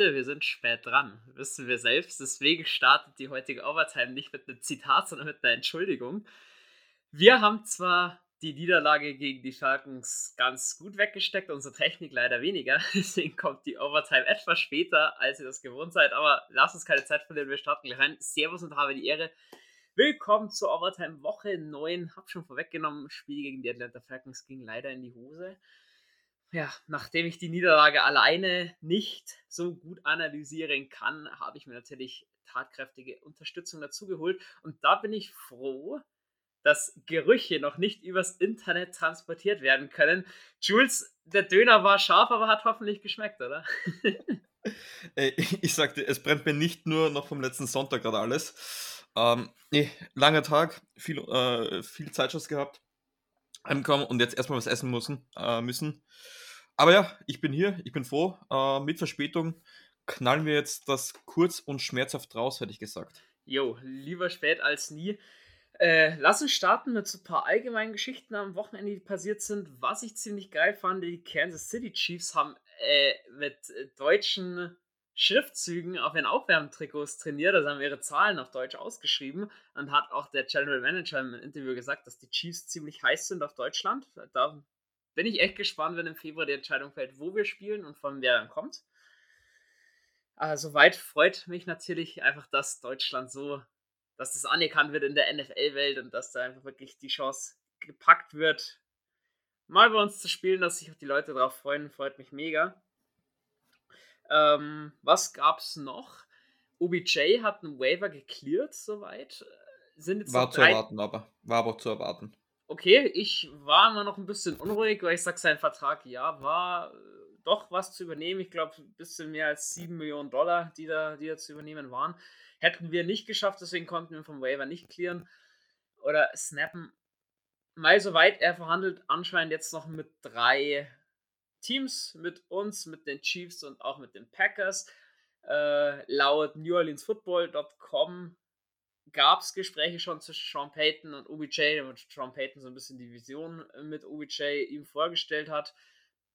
Leute, wir sind spät dran, wissen wir selbst. Deswegen startet die heutige Overtime nicht mit einem Zitat, sondern mit einer Entschuldigung. Wir haben zwar die Niederlage gegen die Falcons ganz gut weggesteckt, unsere Technik leider weniger. Deswegen kommt die Overtime etwas später, als ihr das gewohnt seid. Aber lasst uns keine Zeit verlieren, wir starten gleich rein. Servus und habe die Ehre. Willkommen zur Overtime Woche 9. Hab schon vorweggenommen, Spiel gegen die Atlanta Falcons ging leider in die Hose ja, nachdem ich die Niederlage alleine nicht so gut analysieren kann, habe ich mir natürlich tatkräftige Unterstützung dazu geholt. Und da bin ich froh, dass Gerüche noch nicht übers Internet transportiert werden können. Jules, der Döner war scharf, aber hat hoffentlich geschmeckt, oder? ich sagte, es brennt mir nicht nur noch vom letzten Sonntag gerade alles. Ähm, nee, langer Tag, viel, äh, viel Zeitschuss gehabt, ankommen und jetzt erstmal was essen müssen. Äh, müssen. Aber ja, ich bin hier, ich bin froh. Äh, mit Verspätung knallen wir jetzt das kurz und schmerzhaft raus, hätte ich gesagt. Jo, lieber spät als nie. Äh, lass uns starten mit so ein paar allgemeinen Geschichten am Wochenende, die passiert sind. Was ich ziemlich geil fand, die Kansas City Chiefs haben äh, mit deutschen Schriftzügen auf ihren Aufwärmtrikots trainiert, also haben ihre Zahlen auf Deutsch ausgeschrieben und hat auch der General Manager im Interview gesagt, dass die Chiefs ziemlich heiß sind auf Deutschland. Da bin ich echt gespannt, wenn im Februar die Entscheidung fällt, wo wir spielen und von wer dann kommt. Aber soweit freut mich natürlich einfach, dass Deutschland so, dass das anerkannt wird in der NFL-Welt und dass da einfach wirklich die Chance gepackt wird, mal bei uns zu spielen, dass sich auch die Leute darauf freuen, freut mich mega. Ähm, was gab's noch? OBJ hat einen Waiver geklärt, soweit. Sind jetzt war zu erwarten, aber war aber zu erwarten okay, ich war immer noch ein bisschen unruhig, weil ich sage, sein Vertrag, ja, war äh, doch was zu übernehmen. Ich glaube, ein bisschen mehr als 7 Millionen Dollar, die da, die da zu übernehmen waren. Hätten wir nicht geschafft, deswegen konnten wir vom Waiver nicht clearen oder snappen. Mal soweit, er verhandelt anscheinend jetzt noch mit drei Teams, mit uns, mit den Chiefs und auch mit den Packers. Äh, laut NewOrleansFootball.com gab es Gespräche schon zwischen Sean Payton und OBJ, und Sean Payton so ein bisschen die Vision äh, mit OBJ ihm vorgestellt hat.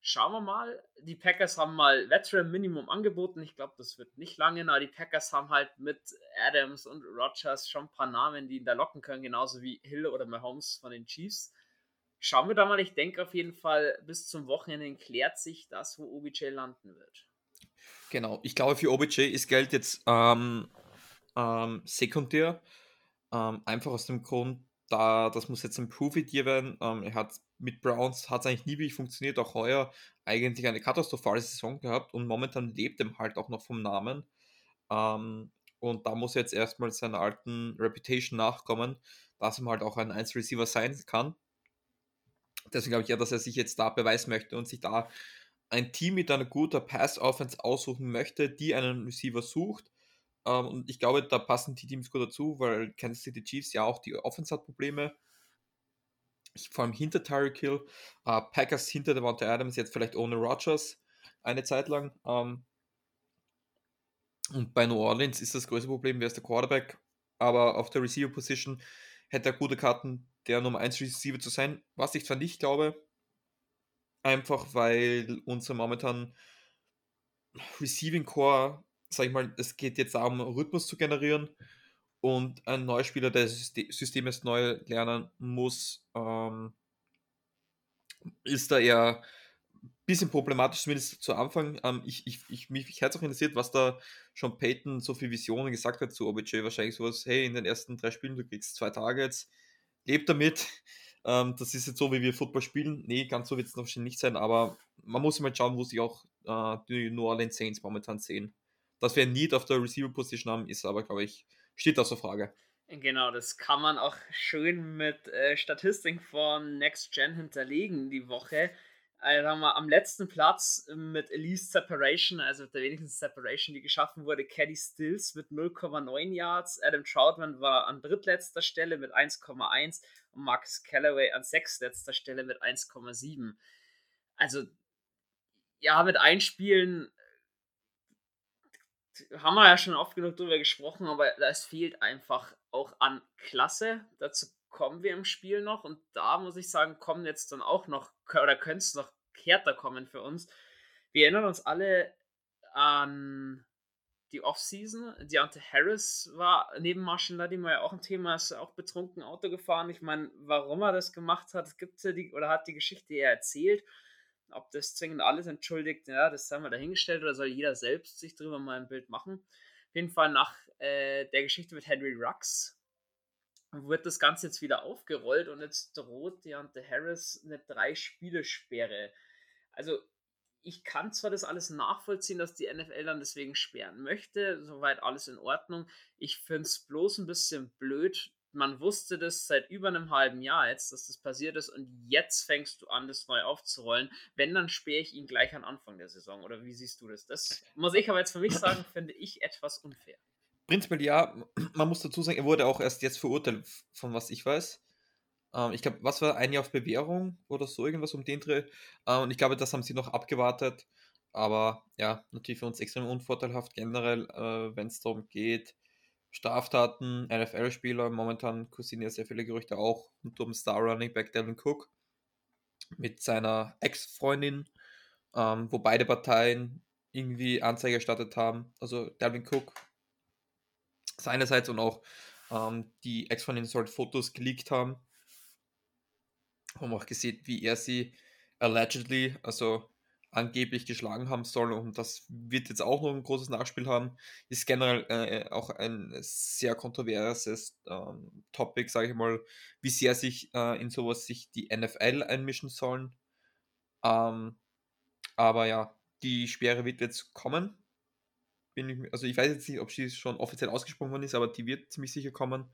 Schauen wir mal. Die Packers haben mal Veteran Minimum angeboten. Ich glaube, das wird nicht lange, aber die Packers haben halt mit Adams und Rogers schon ein paar Namen, die ihn da locken können, genauso wie Hill oder Mahomes von den Chiefs. Schauen wir da mal. Ich denke auf jeden Fall, bis zum Wochenende klärt sich das, wo OBJ landen wird. Genau. Ich glaube, für OBJ ist Geld jetzt ähm, ähm, sekundär. Ähm, einfach aus dem Grund, da das muss jetzt ein Prove-It werden. Ähm, er hat mit Browns hat es eigentlich nie wirklich funktioniert, auch heuer eigentlich eine katastrophale Saison gehabt und momentan lebt er halt auch noch vom Namen. Ähm, und da muss er jetzt erstmal seiner alten Reputation nachkommen, dass er halt auch ein 1-Receiver sein kann. Deswegen glaube ich ja, dass er sich jetzt da beweisen möchte und sich da ein Team mit einer guten Pass-Offense aussuchen möchte, die einen Receiver sucht ähm, und ich glaube, da passen die Teams gut dazu, weil Kansas City Chiefs ja auch die Offense hat Probleme. Vor allem hinter Tyreek Hill. Äh, Packers hinter Devonta Adams, jetzt vielleicht ohne Rogers eine Zeit lang. Ähm, und bei New Orleans ist das größte Problem, wer ist der Quarterback. Aber auf der Receiver Position hätte er gute Karten, der Nummer 1 Receiver zu sein. Was ich zwar nicht glaube, einfach weil unser momentan Receiving Core sag ich mal, es geht jetzt darum, Rhythmus zu generieren und ein neuer Spieler, der das System jetzt neu lernen muss, ähm, ist da eher ein bisschen problematisch, zumindest zu Anfang. Ähm, ich, ich, ich, mich, mich hat auch interessiert, was da schon Peyton so viel Visionen gesagt hat zu OBJ. Wahrscheinlich sowas, hey, in den ersten drei Spielen, du kriegst zwei Targets, lebt damit. Ähm, das ist jetzt so, wie wir Football spielen. Nee, ganz so wird es wahrscheinlich nicht sein, aber man muss mal schauen, wo sich auch äh, die New Orleans Saints momentan sehen. Dass wir ein Need auf der Receiver-Position haben, ist aber, glaube ich, steht außer Frage. Genau, das kann man auch schön mit äh, Statistiken von Next Gen hinterlegen die Woche. Also haben wir am letzten Platz mit Elise Separation, also der wenigsten Separation, die geschaffen wurde, Caddy Stills mit 0,9 Yards. Adam Troutman war an drittletzter Stelle mit 1,1 und Marcus Callaway an sechstletzter Stelle mit 1,7. Also, ja, mit Einspielen haben wir ja schon oft genug drüber gesprochen, aber es fehlt einfach auch an Klasse. Dazu kommen wir im Spiel noch und da muss ich sagen, kommen jetzt dann auch noch oder könnte es noch härter kommen für uns. Wir erinnern uns alle an die Offseason. Deontay Harris war neben Marshall Lattimore ja auch ein Thema, ist auch betrunken Auto gefahren. Ich meine, warum er das gemacht hat, gibt ja die, oder hat die Geschichte ja erzählt. Ob das zwingend alles entschuldigt, ja, das haben wir dahingestellt oder soll jeder selbst sich drüber mal ein Bild machen. Auf jeden Fall nach äh, der Geschichte mit Henry Rux wird das Ganze jetzt wieder aufgerollt und jetzt droht Deontay Harris eine Drei-Spiele-Sperre. Also ich kann zwar das alles nachvollziehen, dass die NFL dann deswegen sperren möchte, soweit alles in Ordnung. Ich finde es bloß ein bisschen blöd. Man wusste das seit über einem halben Jahr jetzt, dass das passiert ist und jetzt fängst du an, das neu aufzurollen. Wenn, dann sperre ich ihn gleich an Anfang der Saison. Oder wie siehst du das? Das muss ich aber jetzt für mich sagen, finde ich etwas unfair. Prinzipiell ja, man muss dazu sagen, er wurde auch erst jetzt verurteilt, von was ich weiß. Ähm, ich glaube, was war ein Jahr auf Bewährung oder so, irgendwas um den Dreh. Äh, und ich glaube, das haben sie noch abgewartet. Aber ja, natürlich für uns extrem unvorteilhaft generell, äh, wenn es darum geht, Straftaten, NFL-Spieler. Momentan kursieren ja sehr viele Gerüchte auch und um Star Running Back Devin Cook mit seiner Ex-Freundin, ähm, wo beide Parteien irgendwie Anzeige erstattet haben. Also Devin Cook seinerseits und auch ähm, die Ex-Freundin soll Fotos geleakt haben haben auch gesehen, wie er sie allegedly, also angeblich geschlagen haben soll und das wird jetzt auch noch ein großes Nachspiel haben, ist generell äh, auch ein sehr kontroverses ähm, Topic, sage ich mal, wie sehr sich äh, in sowas sich die NFL einmischen sollen. Ähm, aber ja, die Sperre wird jetzt kommen. Bin ich, also ich weiß jetzt nicht, ob sie schon offiziell ausgesprochen worden ist, aber die wird ziemlich sicher kommen.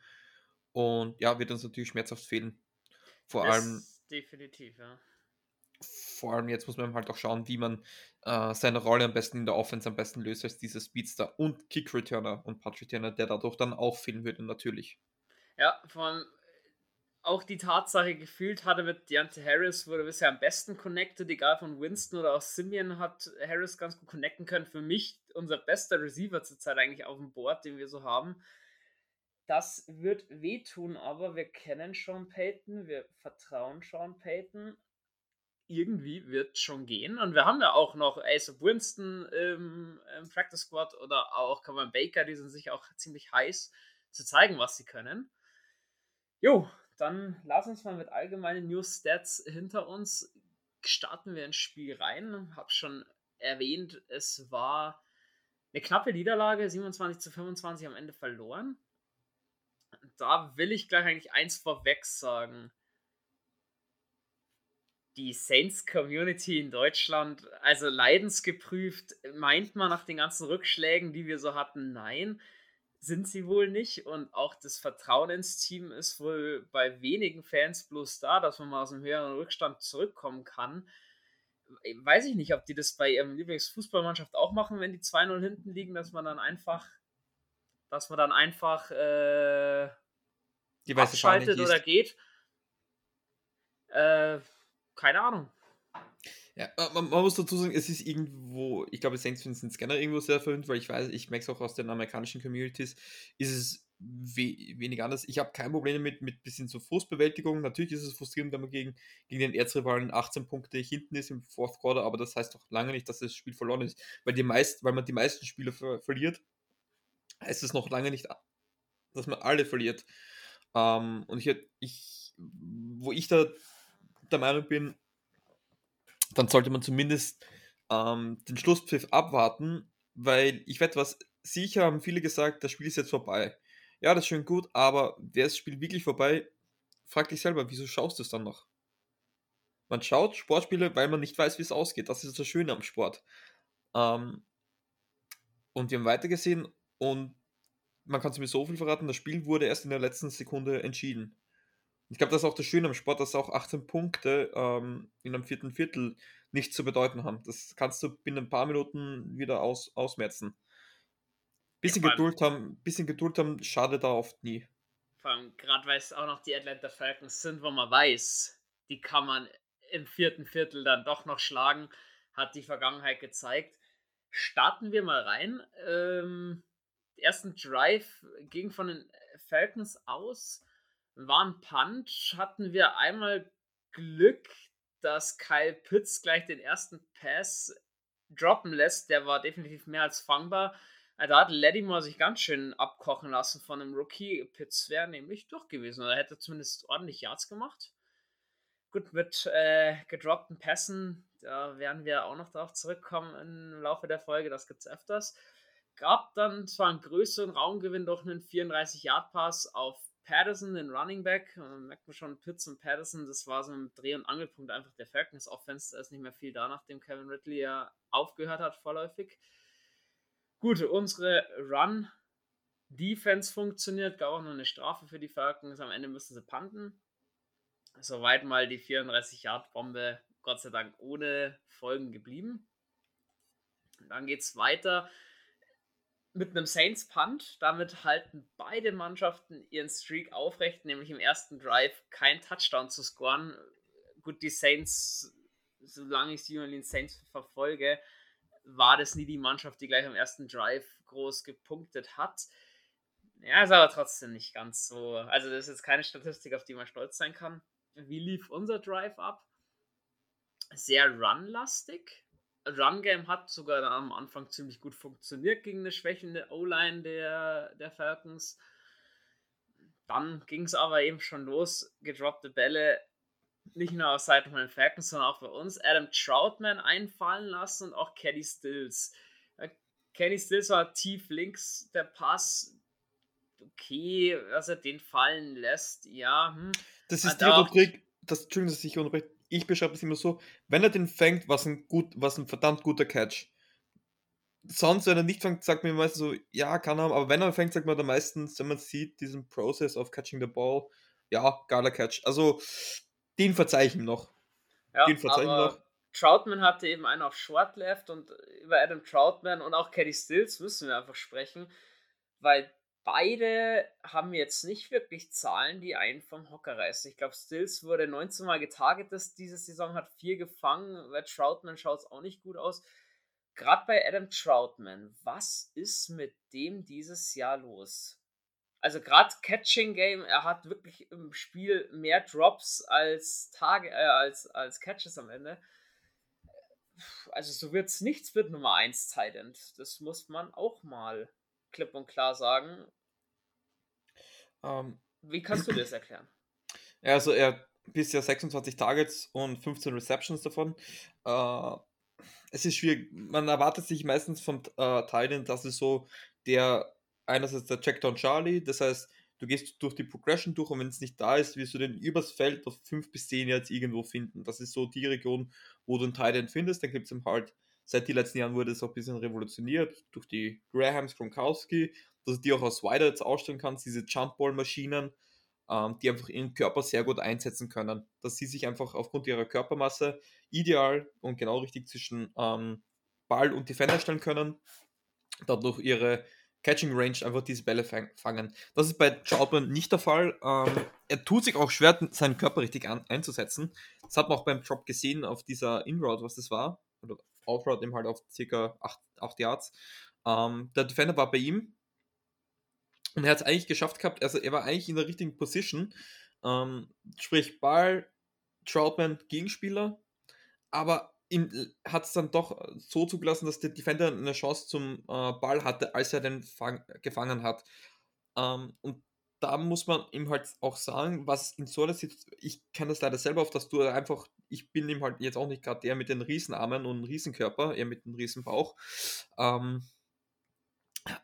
Und ja, wird uns natürlich schmerzhaft fehlen. Vor das allem. Definitiv, ja. Vor allem jetzt muss man halt auch schauen, wie man äh, seine Rolle am besten in der Offense am besten löst als dieser Speedster und Kick-Returner und Punch-Returner, der dadurch dann auch fehlen würde, natürlich. Ja, vor allem auch die Tatsache gefühlt hatte mit Deontay Harris, wurde bisher am besten connected, egal von Winston oder auch Simeon hat Harris ganz gut connecten können. Für mich unser bester Receiver zurzeit eigentlich auf dem Board, den wir so haben. Das wird wehtun, aber wir kennen Sean Payton, wir vertrauen Sean Payton. Irgendwie wird schon gehen. Und wir haben ja auch noch Ace of Winston im, im Practice Squad oder auch Cameron Baker, die sind sich auch ziemlich heiß zu zeigen, was sie können. Jo, dann lass uns mal mit allgemeinen News Stats hinter uns. Starten wir ins Spiel rein. Hab schon erwähnt, es war eine knappe Niederlage, 27 zu 25 am Ende verloren da will ich gleich eigentlich eins vorweg sagen. Die Saints-Community in Deutschland, also leidensgeprüft, meint man nach den ganzen Rückschlägen, die wir so hatten, nein, sind sie wohl nicht. Und auch das Vertrauen ins Team ist wohl bei wenigen Fans bloß da, dass man mal aus einem höheren Rückstand zurückkommen kann. Weiß ich nicht, ob die das bei ihrem Lieblingsfußballmannschaft auch machen, wenn die 2-0 hinten liegen, dass man dann einfach, dass man dann einfach äh, die abschaltet oder geht. Äh, keine Ahnung. Ja, man, man, muss dazu sagen, es ist irgendwo, ich glaube, Saints sind es generell irgendwo sehr verwöhnt, weil ich weiß, ich merke es auch aus den amerikanischen Communities, ist es we wenig anders. Ich habe kein Problem damit, mit bisschen so Frustbewältigung. Natürlich ist es frustrierend, wenn man gegen, gegen den Erzrivalen 18 Punkte hinten ist im Fourth Quarter, aber das heißt doch lange nicht, dass das Spiel verloren ist. Weil, die meist, weil man die meisten Spiele ver verliert, heißt es noch lange nicht, dass man alle verliert. Ähm, und ich, ich, wo ich da der Meinung bin, dann sollte man zumindest ähm, den Schlusspfiff abwarten, weil ich wette was, sicher haben viele gesagt, das Spiel ist jetzt vorbei. Ja, das ist schön gut, aber wäre das Spiel wirklich vorbei? Frag dich selber, wieso schaust du es dann noch? Man schaut Sportspiele, weil man nicht weiß, wie es ausgeht. Das ist das Schöne am Sport. Ähm, und wir haben weitergesehen und man kann zumindest so viel verraten, das Spiel wurde erst in der letzten Sekunde entschieden. Ich glaube, das ist auch das Schöne am Sport, dass auch 18 Punkte ähm, in einem vierten Viertel nichts zu bedeuten haben. Das kannst du binnen ein paar Minuten wieder aus, ausmerzen. Bisschen ja, Geduld haben, bisschen Geduld haben, schadet da oft nie. Vor allem, gerade weil es auch noch die Atlanta Falcons sind, wo man weiß, die kann man im vierten Viertel dann doch noch schlagen, hat die Vergangenheit gezeigt. Starten wir mal rein. Ähm, ersten Drive ging von den Falcons aus, war ein Punch, hatten wir einmal Glück, dass Kyle Pitts gleich den ersten Pass droppen lässt, der war definitiv mehr als fangbar. Äh, da hat Lattimore sich ganz schön abkochen lassen von einem Rookie. Pitts wäre nämlich durch gewesen. Oder hätte zumindest ordentlich Yards gemacht. Gut, mit äh, gedroppten Pässen, da werden wir auch noch darauf zurückkommen im Laufe der Folge. Das gibt es öfters. Gab dann zwar einen größeren Raumgewinn durch einen 34-Yard-Pass auf Patterson, den Running Back. Und dann merkt man schon, Pitts und Patterson, das war so ein Dreh- und Angelpunkt einfach der Falcons Offense. Da ist nicht mehr viel da, nachdem Kevin Ridley ja aufgehört hat, vorläufig. Gut, unsere Run Defense funktioniert, gab auch noch eine Strafe für die Falcons. Am Ende müssen sie panten. Soweit mal die 34-Yard-Bombe, Gott sei Dank ohne Folgen geblieben. Dann geht es weiter mit einem Saints Punt. Damit halten beide Mannschaften ihren Streak aufrecht, nämlich im ersten Drive kein Touchdown zu scoren. Gut, die Saints, solange ich die New Orleans Saints verfolge, war das nie die Mannschaft, die gleich am ersten Drive groß gepunktet hat. Ja, ist aber trotzdem nicht ganz so. Also, das ist jetzt keine Statistik, auf die man stolz sein kann. Wie lief unser Drive ab? Sehr run-lastig. Run-Game hat sogar am Anfang ziemlich gut funktioniert gegen eine schwächende O-Line der, der Falcons. Dann ging es aber eben schon los. Gedroppte Bälle nicht nur auf Seiten von den Falcons, sondern auch bei uns. Adam Troutman einfallen lassen und auch Kenny Stills. Kenny Stills war tief links, der Pass. Okay, dass er den fallen lässt, ja. Hm. Das ist die Rubrik, das, Entschuldigung, dass ich unterbreche. Ich beschreibe es immer so, wenn er den fängt, was ein, gut, was ein verdammt guter Catch. Sonst, wenn er nicht fängt, sagt man meistens so, ja, kann er, aber wenn er fängt, sagt man dann meistens, wenn man sieht, diesen Process of catching the ball, ja, geiler Catch. Also, den verzeichnen noch. Ja, den verzeichnen noch. Troutman hatte eben einen auf Short Left und über Adam Troutman und auch Caddy Stills müssen wir einfach sprechen, weil beide haben jetzt nicht wirklich Zahlen, die einen vom Hocker reißen. Ich glaube, Stills wurde 19 Mal getargetet diese Saison, hat vier gefangen. Bei Troutman schaut es auch nicht gut aus. Gerade bei Adam Troutman, was ist mit dem dieses Jahr los? Also gerade Catching Game, er hat wirklich im Spiel mehr Drops als Tage, äh, als, als Catches am Ende. Also so wird es nichts mit Nummer 1 Tight End. Das muss man auch mal klipp und klar sagen. Um, ähm, Wie kannst du das erklären? Also er bisher 26 Targets und 15 Receptions davon. Uh, es ist schwierig. Man erwartet sich meistens vom äh, Titan, dass es so der einerseits der Checkdown Charlie, das heißt, du gehst durch die Progression durch und wenn es nicht da ist, wirst du den übers Feld auf 5 bis 10 jetzt irgendwo finden. Das ist so die Region, wo du einen Titan findest. Dann gibt es im halt, seit den letzten Jahren wurde es auch ein bisschen revolutioniert durch die Grahams, Gronkowski, dass du die auch aus Wider jetzt ausstellen kannst, diese Jumpball-Maschinen, ähm, die einfach ihren Körper sehr gut einsetzen können. Dass sie sich einfach aufgrund ihrer Körpermasse ideal und genau richtig zwischen ähm, Ball und Defender stellen können, dadurch ihre Catching Range einfach diese Bälle fangen. Das ist bei Troutman nicht der Fall. Ähm, er tut sich auch schwer, seinen Körper richtig an, einzusetzen. Das hat man auch beim Drop gesehen auf dieser In-Route, was das war. Oder Out-Route eben halt auf ca. 8, 8 Yards. Ähm, der Defender war bei ihm. Und er hat es eigentlich geschafft gehabt, also er war eigentlich in der richtigen Position. Ähm, sprich, Ball, Troutman, Gegenspieler. Aber hat es dann doch so zugelassen, dass der Defender eine Chance zum äh, Ball hatte, als er den fang, gefangen hat. Ähm, und da muss man ihm halt auch sagen, was in so einer Situation, ich kenne das leider selber auf, dass du einfach, ich bin ihm halt jetzt auch nicht gerade der mit den Riesenarmen und Riesenkörper, eher mit dem Riesenbauch. Ähm,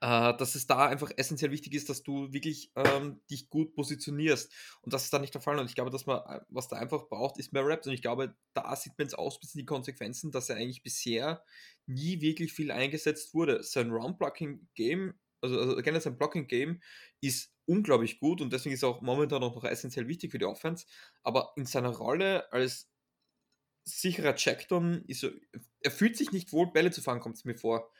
äh, dass es da einfach essentiell wichtig ist, dass du wirklich ähm, dich gut positionierst. Und das ist da nicht der Fall. Und ich glaube, dass man, äh, was da einfach braucht, ist mehr Raps. Und ich glaube, da sieht man jetzt aus bisschen die Konsequenzen, dass er eigentlich bisher nie wirklich viel eingesetzt wurde. Sein Round-Blocking-Game, also, also generell sein Blocking-Game ist unglaublich gut und deswegen ist er auch momentan auch noch essentiell wichtig für die Offense. Aber in seiner Rolle als sicherer Checkdown ist er, er fühlt sich nicht wohl, Bälle zu fangen, kommt es mir vor.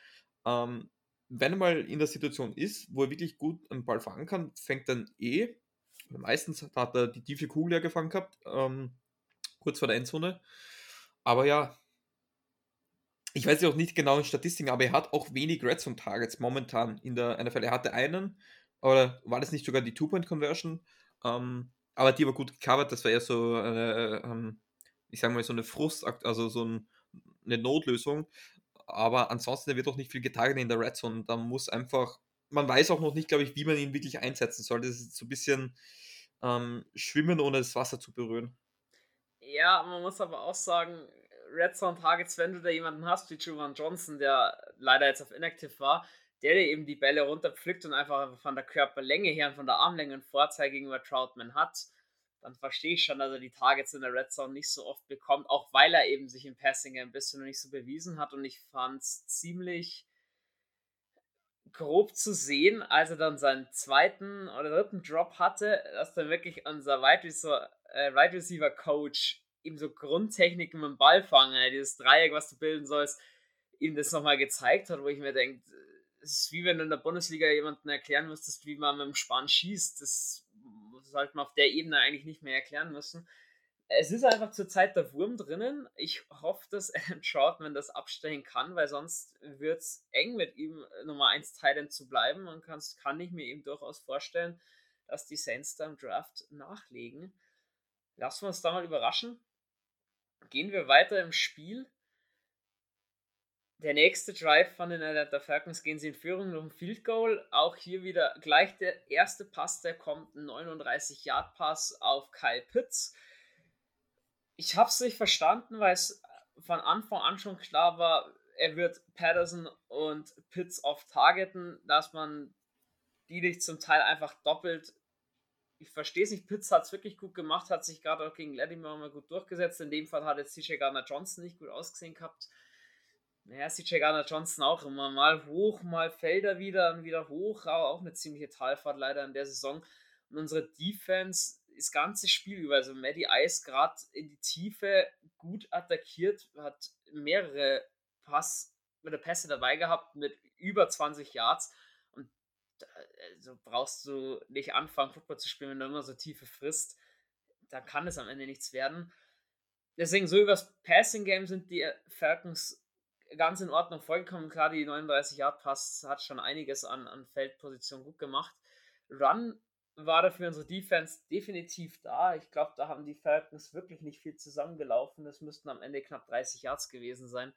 Ähm, wenn er mal in der Situation ist, wo er wirklich gut einen Ball fangen kann, fängt dann eh, meistens hat er die tiefe Kugel ja gefangen gehabt, ähm, kurz vor der Endzone. Aber ja, ich weiß ja auch nicht genau in Statistiken, aber er hat auch wenig Red Zone Targets momentan in der NFL. Er hatte einen, oder war das nicht sogar die Two-Point-Conversion? Ähm, aber die war gut gecovert, das war eher so eine, ähm, ich sag mal, so eine Frust, also so ein, eine Notlösung. aber ansonsten, er wird auch nicht viel getargetet in der Red Zone. Da muss einfach, man weiß auch noch nicht, glaube ich, wie man ihn wirklich einsetzen soll. Das ist so ein bisschen ähm, schwimmen, ohne das Wasser zu berühren. Ja, man muss aber auch sagen, Red Zone Targets, wenn du da jemanden hast wie Juwan Johnson, der leider jetzt auf Inactive war, der dir eben die Bälle runterpflückt und einfach von der Körperlänge her und von der Armlänge einen Vorteil gegenüber Troutman hat, dann verstehe ich schon, dass er die Targets in der Red Zone nicht so oft bekommt, auch weil er eben sich im Passing ein bisschen noch nicht so bewiesen hat und ich fand es ziemlich grob zu sehen, als er dann seinen zweiten oder dritten Drop hatte, dass dann wirklich unser Wide Receiver, äh, Wide Receiver Coach ihm so Grundtechniken mit dem Ballfangen, dieses Dreieck, was du bilden sollst, ihm das nochmal gezeigt hat, wo ich mir denke, es ist wie wenn du in der Bundesliga jemanden erklären müsstest, wie man mit dem Spann schießt. Das sollte man auf der Ebene eigentlich nicht mehr erklären müssen. Es ist einfach zurzeit der Wurm drinnen. Ich hoffe, dass Adam Troutman das abstellen kann, weil sonst wird es eng mit ihm Nummer 1 Titan zu bleiben. Und kann ich mir eben durchaus vorstellen, dass die Saints da im Draft nachlegen. Lassen wir uns da mal überraschen. Gehen wir weiter im Spiel. Der nächste Drive von den Atlanta Falcons gehen sie in Führung ein Field Goal. Auch hier wieder gleich der erste Pass, der kommt, ein 39 Yard Pass auf Kyle Pitts. Ich habe es nicht verstanden, weil es von Anfang an schon klar war, er wird Patterson und Pitts oft targeten, dass man die nicht zum Teil einfach doppelt. Ich verstehe es nicht, Pitts hat es wirklich gut gemacht, hat sich gerade auch gegen Latimer mal gut durchgesetzt. In dem Fall hat jetzt CJ Gardner Johnson nicht gut ausgesehen gehabt naja, CJ Garner Johnson auch immer mal hoch, mal fällt er wieder und wieder hoch, aber auch eine ziemliche Talfahrt leider in der Saison. Und unsere Defense das ganze Spiel über, also Maddie Ice gerade in die Tiefe gut attackiert, hat mehrere Pass, oder Pässe dabei gehabt mit über 20 Yards. Und also brauchst du nicht anfangen, Football zu spielen, wenn du immer so tiefe frisst. Dann kann es am Ende nichts werden. Deswegen, so übers Passing Game sind die Falcons ganz in Ordnung vorgekommen. Klar, die 39 Yard Pass hat schon einiges an, an Feldposition gut gemacht. Run war dafür unsere Defense definitiv da. Ich glaube, da haben die Falcons wirklich nicht viel zusammengelaufen. Es müssten am Ende knapp 30 Yards gewesen sein.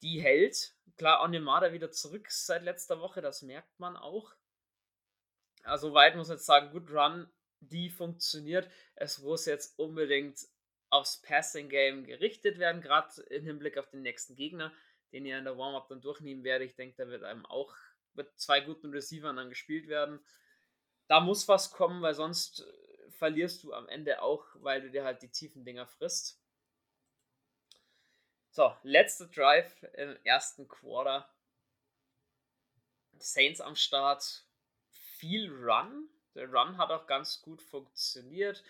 Die hält. Klar, Onemada wieder zurück seit letzter Woche, das merkt man auch. Also weit muss man jetzt sagen, gut Run, die funktioniert. Es muss jetzt unbedingt aufs Passing Game gerichtet werden, gerade im Hinblick auf den nächsten Gegner, den ihr in der Warm-Up dann durchnehmen werdet. Ich denke, da wird einem auch mit zwei guten Receivern dann gespielt werden. Da muss was kommen, weil sonst äh, verlierst du am Ende auch, weil du dir halt die tiefen Dinger frisst. So, letzter Drive im ersten Quarter. Saints am Start. Viel Run. Der Run hat auch ganz gut funktioniert.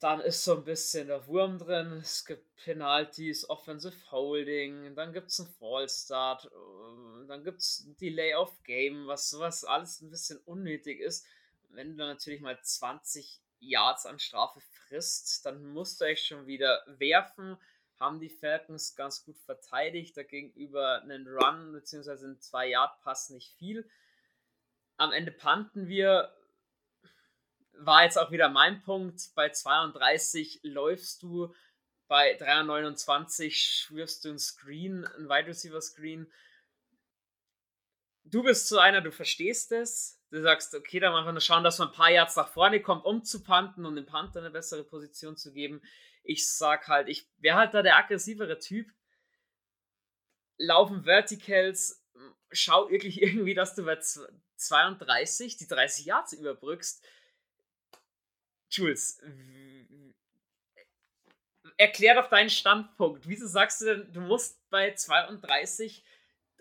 Dann ist so ein bisschen der Wurm drin. Es gibt Penalties, Offensive Holding, dann gibt es einen Fallstart, äh, dann gibt es ein Delay of Game, was sowas alles ein bisschen unnötig ist. Wenn du natürlich mal 20 Yards an Strafe frisst, dann musst du echt schon wieder werfen. Haben die Falcons ganz gut verteidigt, dagegenüber einen Run bzw. einen 2-Yard-Pass nicht viel. Am Ende panten wir, war jetzt auch wieder mein Punkt. Bei 32 läufst du, bei 329 wirfst du ein Screen, ein Wide Receiver Screen. Du bist so einer, du verstehst es. Du sagst, okay, dann einfach nur schauen, dass man ein paar Yards nach vorne kommt, um zu panten und dem Panther eine bessere Position zu geben. Ich sag halt, ich wäre halt da der aggressivere Typ. Laufen Verticals, schau wirklich irgendwie, dass du bei 32 die 30 Yards überbrückst Jules, erklär doch deinen Standpunkt. Wieso sagst du denn, du musst bei 32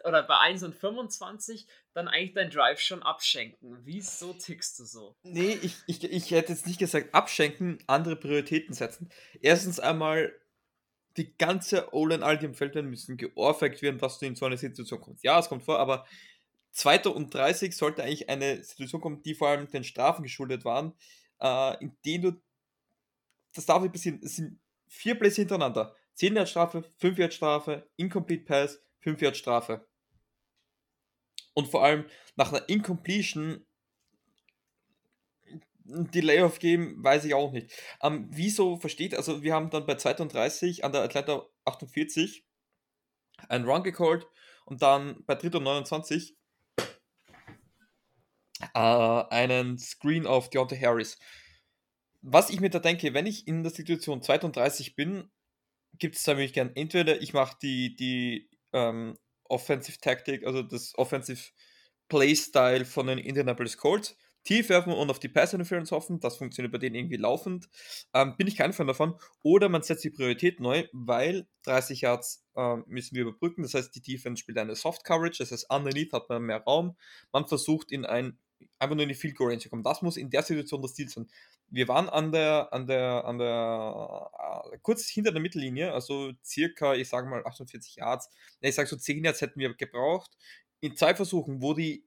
oder bei 1 und 25 dann eigentlich dein Drive schon abschenken? Wieso tickst du so? Nee, ich, ich, ich hätte jetzt nicht gesagt abschenken, andere Prioritäten setzen. Erstens einmal, die ganze O-Line, all die im Feld werden, müssen geohrfeigt werden, was du in so eine Situation kommst. Ja, es kommt vor, aber 2. und 30 sollte eigentlich eine Situation kommen, die vor allem den Strafen geschuldet waren, äh, in denen du, das darf nicht passieren, es sind vier Plätze hintereinander. 10 Yard Strafe, 5 Yard Strafe, Incomplete Pass, 5 Yard Strafe. Und vor allem nach einer Incompletion Delay of Game weiß ich auch nicht. Ähm, wieso versteht, also wir haben dann bei 32 an der Atlanta 48 einen Run gecallt und dann bei 3. und 29 äh, einen Screen auf Deontay Harris. Was ich mir da denke, wenn ich in der Situation 32 bin, gibt es da nämlich gern entweder ich mache die, die ähm, Offensive Tactic, also das Offensive Playstyle von den Indianapolis Colts, tief werfen und auf die Pass Interference hoffen, das funktioniert bei denen irgendwie laufend, ähm, bin ich kein Fan davon. Oder man setzt die Priorität neu, weil 30 Yards äh, müssen wir überbrücken, das heißt, die Defense spielt eine Soft Coverage, das heißt, underneath hat man mehr Raum, man versucht in ein einfach nur in die Field Goal Range kommen. Das muss in der Situation das Ziel sein. Wir waren an der, an der, an der, äh, kurz hinter der Mittellinie, also circa, ich sage mal 48 Yards, ich sage so 10 Yards hätten wir gebraucht. In zwei Versuchen, wo die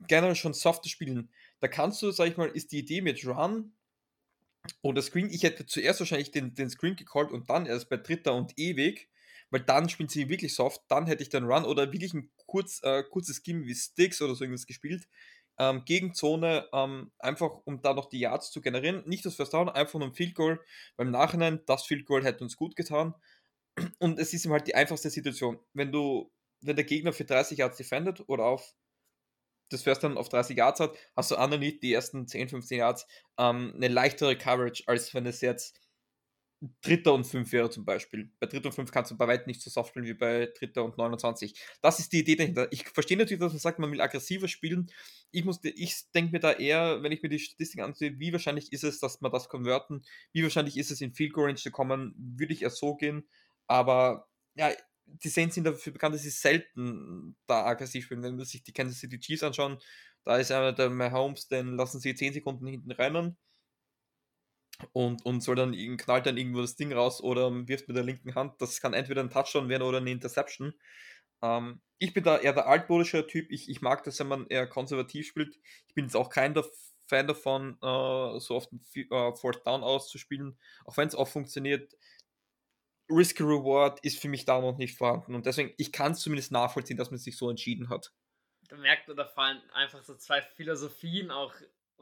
generell schon softer spielen, da kannst du, sag ich mal, ist die Idee mit Run oder Screen, ich hätte zuerst wahrscheinlich den, den Screen gecallt und dann erst bei dritter und ewig, weil dann spielen sie wirklich soft, dann hätte ich den Run oder wirklich ein kurz, äh, kurzes Scheme wie Sticks oder so irgendwas gespielt, ähm, gegen ähm, einfach um da noch die Yards zu generieren. Nicht das First Down, einfach nur ein Field Goal. Beim Nachhinein, das Field Goal hätte uns gut getan. Und es ist ihm halt die einfachste Situation. Wenn du, wenn der Gegner für 30 Yards defendet oder auf das First Down auf 30 Yards hat, hast du underneath die ersten 10, 15 Yards ähm, eine leichtere Coverage, als wenn es jetzt Dritter und 5 wäre zum Beispiel. Bei Dritter und 5 kannst du bei weitem nicht so soft spielen wie bei Dritter und 29. Das ist die Idee dahinter. Ich verstehe natürlich, dass man sagt, man will aggressiver spielen. Ich, ich denke mir da eher, wenn ich mir die Statistik ansehe, wie wahrscheinlich ist es, dass man das konverten, wie wahrscheinlich ist es, in Field Goal Range zu kommen, würde ich eher so gehen. Aber ja, die Saints sind dafür bekannt, dass sie selten da aggressiv spielen. Wenn man sich die Kansas City Chiefs anschauen, da ist einer der Mahomes, den lassen sie 10 Sekunden hinten rennen und, und soll dann knallt dann irgendwo das Ding raus oder wirft mit der linken Hand. Das kann entweder ein Touchdown werden oder eine Interception. Ähm, ich bin da eher der altmodische Typ. Ich, ich mag das, wenn man eher konservativ spielt. Ich bin jetzt auch kein Fan davon, äh, so auf den äh, Fourth Down auszuspielen, auch wenn es auch funktioniert. Risk Reward ist für mich da noch nicht vorhanden und deswegen, ich kann es zumindest nachvollziehen, dass man sich so entschieden hat. Da merkt man, da fallen einfach so zwei Philosophien auch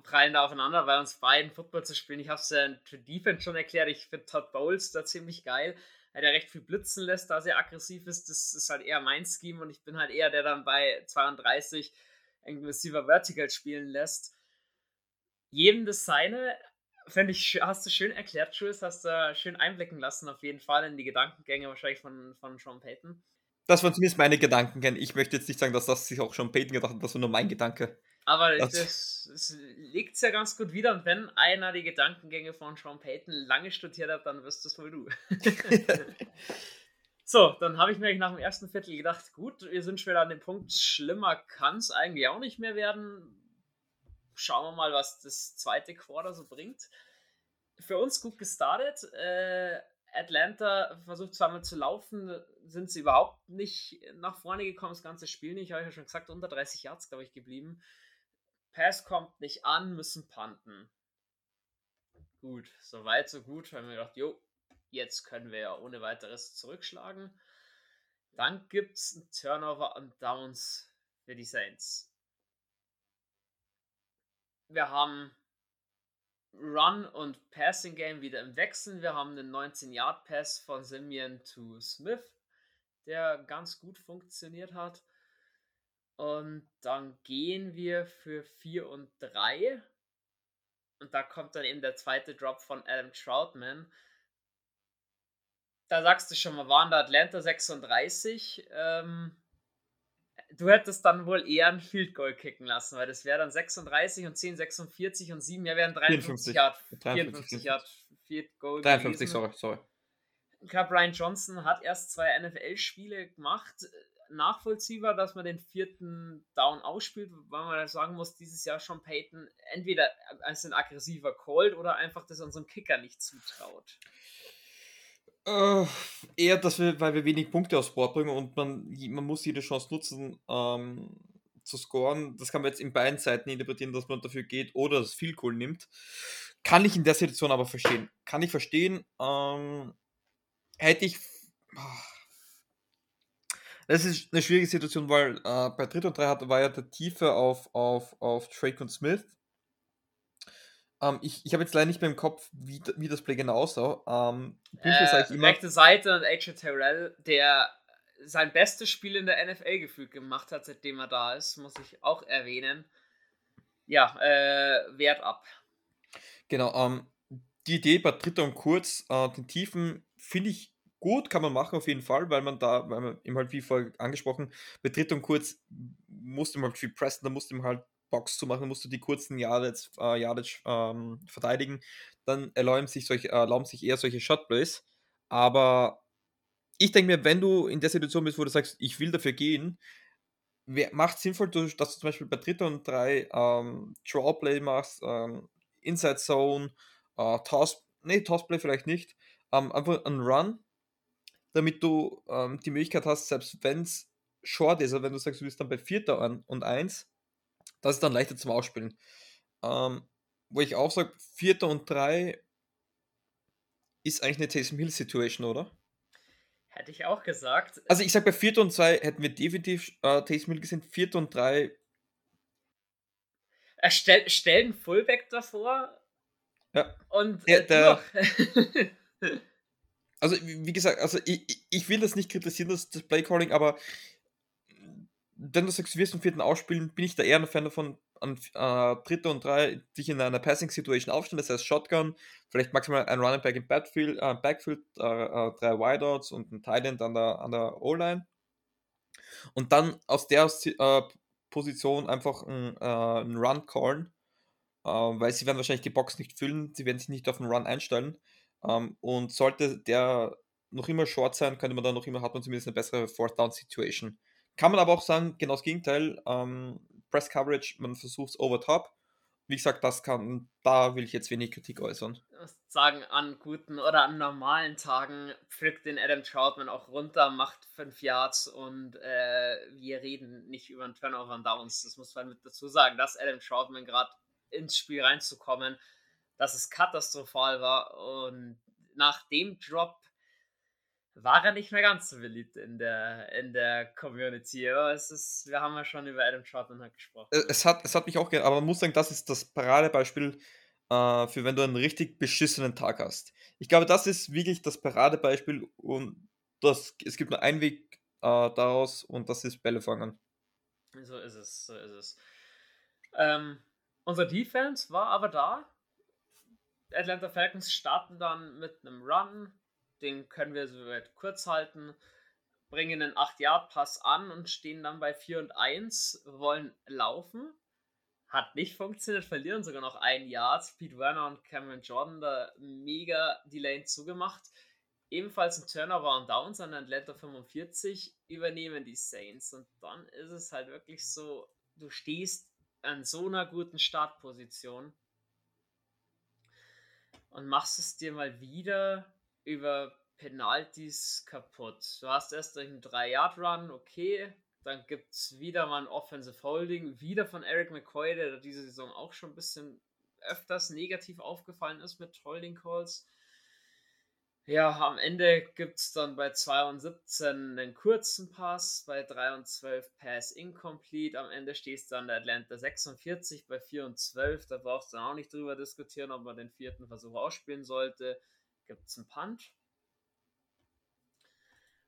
prallen da aufeinander, bei uns beiden Football zu spielen. Ich habe es ja für Defense schon erklärt. Ich finde Todd Bowles da ziemlich geil. Er der recht viel blitzen lässt, da sehr aggressiv ist. Das ist halt eher mein Scheme und ich bin halt eher der dann bei 32 einen Receiver Vertical spielen lässt. Jedem das seine. Finde ich, hast du schön erklärt, Jules, hast du schön einblicken lassen, auf jeden Fall in die Gedankengänge wahrscheinlich von, von Sean Payton. Das waren zumindest meine Gedankengänge. Ich möchte jetzt nicht sagen, dass das sich auch Sean Payton gedacht hat, das war nur mein Gedanke. Aber das, das legt es ja ganz gut wieder. Und wenn einer die Gedankengänge von Sean Payton lange studiert hat, dann wirst das wohl du. so, dann habe ich mir nach dem ersten Viertel gedacht, gut, wir sind schon wieder an dem Punkt, schlimmer kann es eigentlich auch nicht mehr werden. Schauen wir mal, was das zweite Quarter so bringt. Für uns gut gestartet. Äh, Atlanta versucht zweimal zu laufen, sind sie überhaupt nicht nach vorne gekommen, das ganze Spiel nicht. Habe ich ja schon gesagt, unter 30 Yards, glaube ich, geblieben. Pass kommt nicht an, müssen panten. Gut, so weit, so gut. Haben wir gedacht, jo, jetzt können wir ja ohne weiteres zurückschlagen. Dann gibt es einen Turnover und Downs für die Saints. Wir haben Run und Passing Game wieder im Wechseln. Wir haben einen 19-Yard-Pass von Simeon to Smith, der ganz gut funktioniert hat. Und dann gehen wir für 4 und 3. Und da kommt dann eben der zweite Drop von Adam Troutman. Da sagst du schon mal, waren da Atlanta 36. Ähm, du hättest dann wohl eher ein Field Goal kicken lassen, weil das wäre dann 36 und 10, 46 und 7, ja, wären 53 Yard, 54 Yard Field Goal 53, gewesen. sorry, sorry. Ich glaube, Brian Johnson hat erst zwei NFL-Spiele gemacht nachvollziehbar, dass man den vierten Down ausspielt, weil man sagen muss, dieses Jahr schon Peyton entweder als ein aggressiver Cold oder einfach das unserem Kicker nicht zutraut. Uh, eher, dass wir, weil wir wenig Punkte aufs Board bringen und man, man muss jede Chance nutzen, ähm, zu scoren. Das kann man jetzt in beiden Seiten interpretieren, dass man dafür geht oder das viel cool nimmt. Kann ich in der Situation aber verstehen. Kann ich verstehen. Ähm, hätte ich. Oh, das ist eine schwierige Situation, weil äh, bei Dritt und 3 hat, war ja der Tiefe auf, auf, auf Drake und Smith. Ähm, ich ich habe jetzt leider nicht mehr im Kopf, wie, wie das Play genau aussah. Ähm, äh, immer, rechte Seite und AJ Terrell, der sein bestes Spiel in der NFL gefühlt gemacht hat, seitdem er da ist, muss ich auch erwähnen. Ja, äh, Wert ab. Genau, ähm, die Idee bei Dritter und Kurz, äh, den Tiefen, finde ich gut, kann man machen auf jeden Fall, weil man da, weil man eben halt wie vorher angesprochen, bei Dritter und Kurz musste man halt viel pressen, da musste man halt Box zu machen, musst du die kurzen Yardage, äh, Yardage ähm, verteidigen, dann erlauben sich, solche, erlauben sich eher solche Shotplays. Aber ich denke mir, wenn du in der Situation bist, wo du sagst, ich will dafür gehen, macht sinnvoll, dass du zum Beispiel bei Dritter und Drei ähm, Drawplay machst, ähm, Inside Zone, äh, Toss, nee, Tossplay vielleicht nicht, ähm, einfach ein Run, damit du ähm, die Möglichkeit hast, selbst wenn es short ist, also wenn du sagst, du bist dann bei Vierter und Eins, das ist dann leichter zum Ausspielen. Ähm, wo ich auch sage, Vierter und Drei ist eigentlich eine Taysom Hill Situation, oder? Hätte ich auch gesagt. Also ich sage, bei Vierter und Zwei hätten wir definitiv äh, Taysom Hill gesehen. Vierter und Drei. Er stell, stellt einen Fullback davor. Ja. Und äh, der, also wie gesagt, also ich, ich will das nicht kritisieren, das, das Playcalling, aber wenn du sagst, du wirst im vierten ausspielen, bin ich da eher ein Fan davon, an äh, dritter und drei dich in einer Passing-Situation aufstellen, das heißt Shotgun, vielleicht maximal ein Running Back im Backfield, äh, Backfield äh, äh, drei Wideouts und ein Thailand an der, an der O-Line. Und dann aus der äh, Position einfach ein, äh, Run callen, weil sie werden wahrscheinlich die Box nicht füllen, sie werden sich nicht auf den Run einstellen. Ähm, und sollte der noch immer short sein, könnte man dann noch immer, hat man zumindest eine bessere Fourth Down Situation. Kann man aber auch sagen, genau das Gegenteil. Ähm, Press Coverage, man versucht es over top. Wie gesagt, das kann, da will ich jetzt wenig Kritik äußern. Sagen, an guten oder an normalen Tagen pflückt den Adam Troutman auch runter, macht 5 Yards und äh, wir reden nicht über einen Turnover und Downs. Das muss man mit dazu sagen, dass Adam Troutman gerade ins Spiel reinzukommen, dass es katastrophal war und nach dem Drop war er nicht mehr ganz so beliebt in der, in der Community. Aber es ist, wir haben ja schon über Adam Troutman halt gesprochen. Äh, es hat, es hat mich auch gedacht, aber man muss sagen, das ist das Paradebeispiel äh, für wenn du einen richtig beschissenen Tag hast. Ich glaube, das ist wirklich das Paradebeispiel und das, es gibt nur einen Weg äh, daraus und das ist Bälle fangen. So ist es, so ist es. Ähm, unsere Defense war aber da. Atlanta Falcons starten dann mit einem Run, den können wir soweit kurz halten, bringen einen 8-Yard-Pass an und stehen dann bei 4 und 1, wollen laufen. Hat nicht funktioniert, verlieren sogar noch ein Yard. Pete Werner und Cameron Jordan da mega die Lane zugemacht. Ebenfalls ein Turnover und Downs an Atlanta 45 übernehmen die Saints. Und dann ist es halt wirklich so, du stehst an so einer guten Startposition und machst es dir mal wieder über Penalties kaputt. Du hast erst einen 3-Yard-Run, okay. Dann gibt es wieder mal ein Offensive Holding, wieder von Eric McCoy, der diese Saison auch schon ein bisschen öfters negativ aufgefallen ist mit Holding Calls. Ja, am Ende gibt es dann bei 2 und 17 einen kurzen Pass, bei 3 und 12 Pass incomplete. Am Ende stehst du an der Atlanta 46, bei 4 und 12. Da brauchst du dann auch nicht drüber diskutieren, ob man den vierten Versuch ausspielen sollte gibt es einen Punt.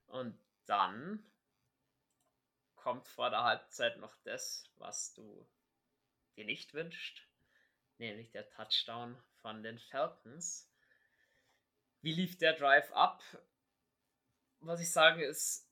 Und dann kommt vor der Halbzeit noch das, was du dir nicht wünscht, nämlich der Touchdown von den Falcons. Wie lief der Drive ab? Was ich sage ist,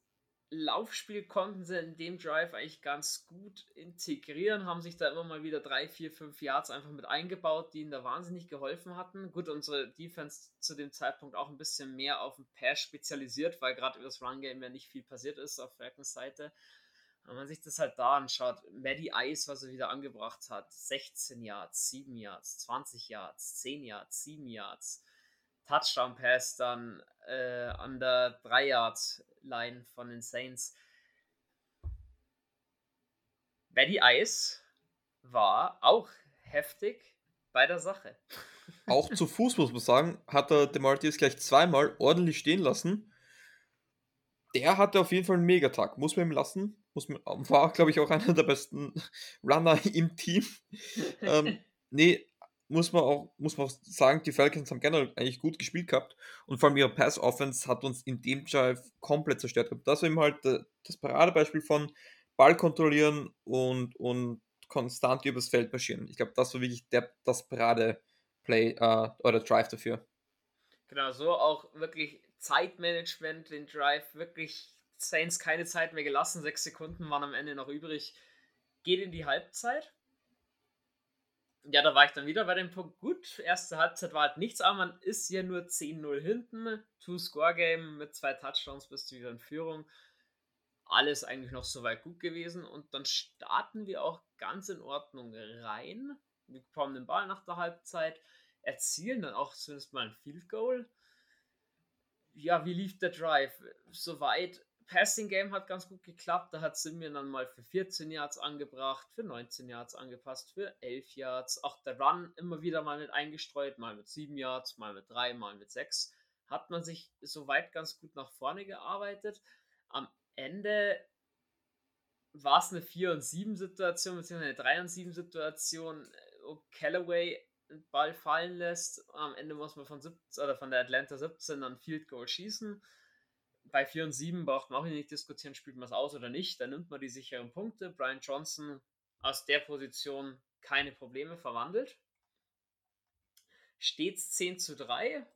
Laufspiel konnten sie in dem Drive eigentlich ganz gut integrieren, haben sich da immer mal wieder drei, vier, fünf Yards einfach mit eingebaut, die ihnen da wahnsinnig geholfen hatten. Gut, unsere Defense zu dem Zeitpunkt auch ein bisschen mehr auf den Pass spezialisiert, weil gerade über das Run-Game ja nicht viel passiert ist auf Falcons Seite. Wenn man sich das halt da anschaut, Maddie Ice, was er wieder angebracht hat, 16 Yards, 7 Yards, 20 Yards, 10 Yards, 7 Yards. Touchdown Pass dann äh, an der 3-Yard-Line von den Saints. Betty Ice war auch heftig bei der Sache. Auch zu Fuß muss man sagen, hat er Demartius gleich zweimal ordentlich stehen lassen. Der hatte auf jeden Fall einen Megatag, muss man ihm lassen. Muss man, war, glaube ich, auch einer der besten Runner im Team. ähm, nee, muss man auch, muss man auch sagen, die Falcons haben generell eigentlich gut gespielt gehabt und vor allem ihre Pass-Offense hat uns in dem Drive komplett zerstört gehabt. Das war eben halt äh, das Paradebeispiel von Ball kontrollieren und, und konstant übers Feld marschieren. Ich glaube, das war wirklich der, das Parade-Play äh, oder Drive dafür. Genau, so auch wirklich Zeitmanagement, den Drive, wirklich Saints keine Zeit mehr gelassen, sechs Sekunden waren am Ende noch übrig. Geht in die Halbzeit ja, da war ich dann wieder bei dem Punkt, gut, erste Halbzeit war halt nichts, aber man ist ja nur 10-0 hinten, Two-Score-Game mit zwei Touchdowns bist du wieder in Führung. Alles eigentlich noch soweit gut gewesen und dann starten wir auch ganz in Ordnung rein. Wir bekommen den Ball nach der Halbzeit, erzielen dann auch zumindest mal ein Field Goal. Ja, wie lief der Drive? Soweit Passing Game hat ganz gut geklappt. Da hat Simeon dann mal für 14 Yards angebracht, für 19 Yards angepasst, für 11 Yards. Auch der Run immer wieder mal mit eingestreut, mal mit 7 Yards, mal mit 3, mal mit 6. Hat man sich soweit ganz gut nach vorne gearbeitet. Am Ende war es eine 4 und 7 Situation, beziehungsweise eine 3 und 7 Situation, wo Callaway den Ball fallen lässt. Am Ende muss man von, 17, oder von der Atlanta 17 dann Field Goal schießen bei 4 und 7 braucht man auch nicht diskutieren, spielt man es aus oder nicht. Dann nimmt man die sicheren Punkte. Brian Johnson aus der Position keine Probleme verwandelt. Stets 10 zu 3.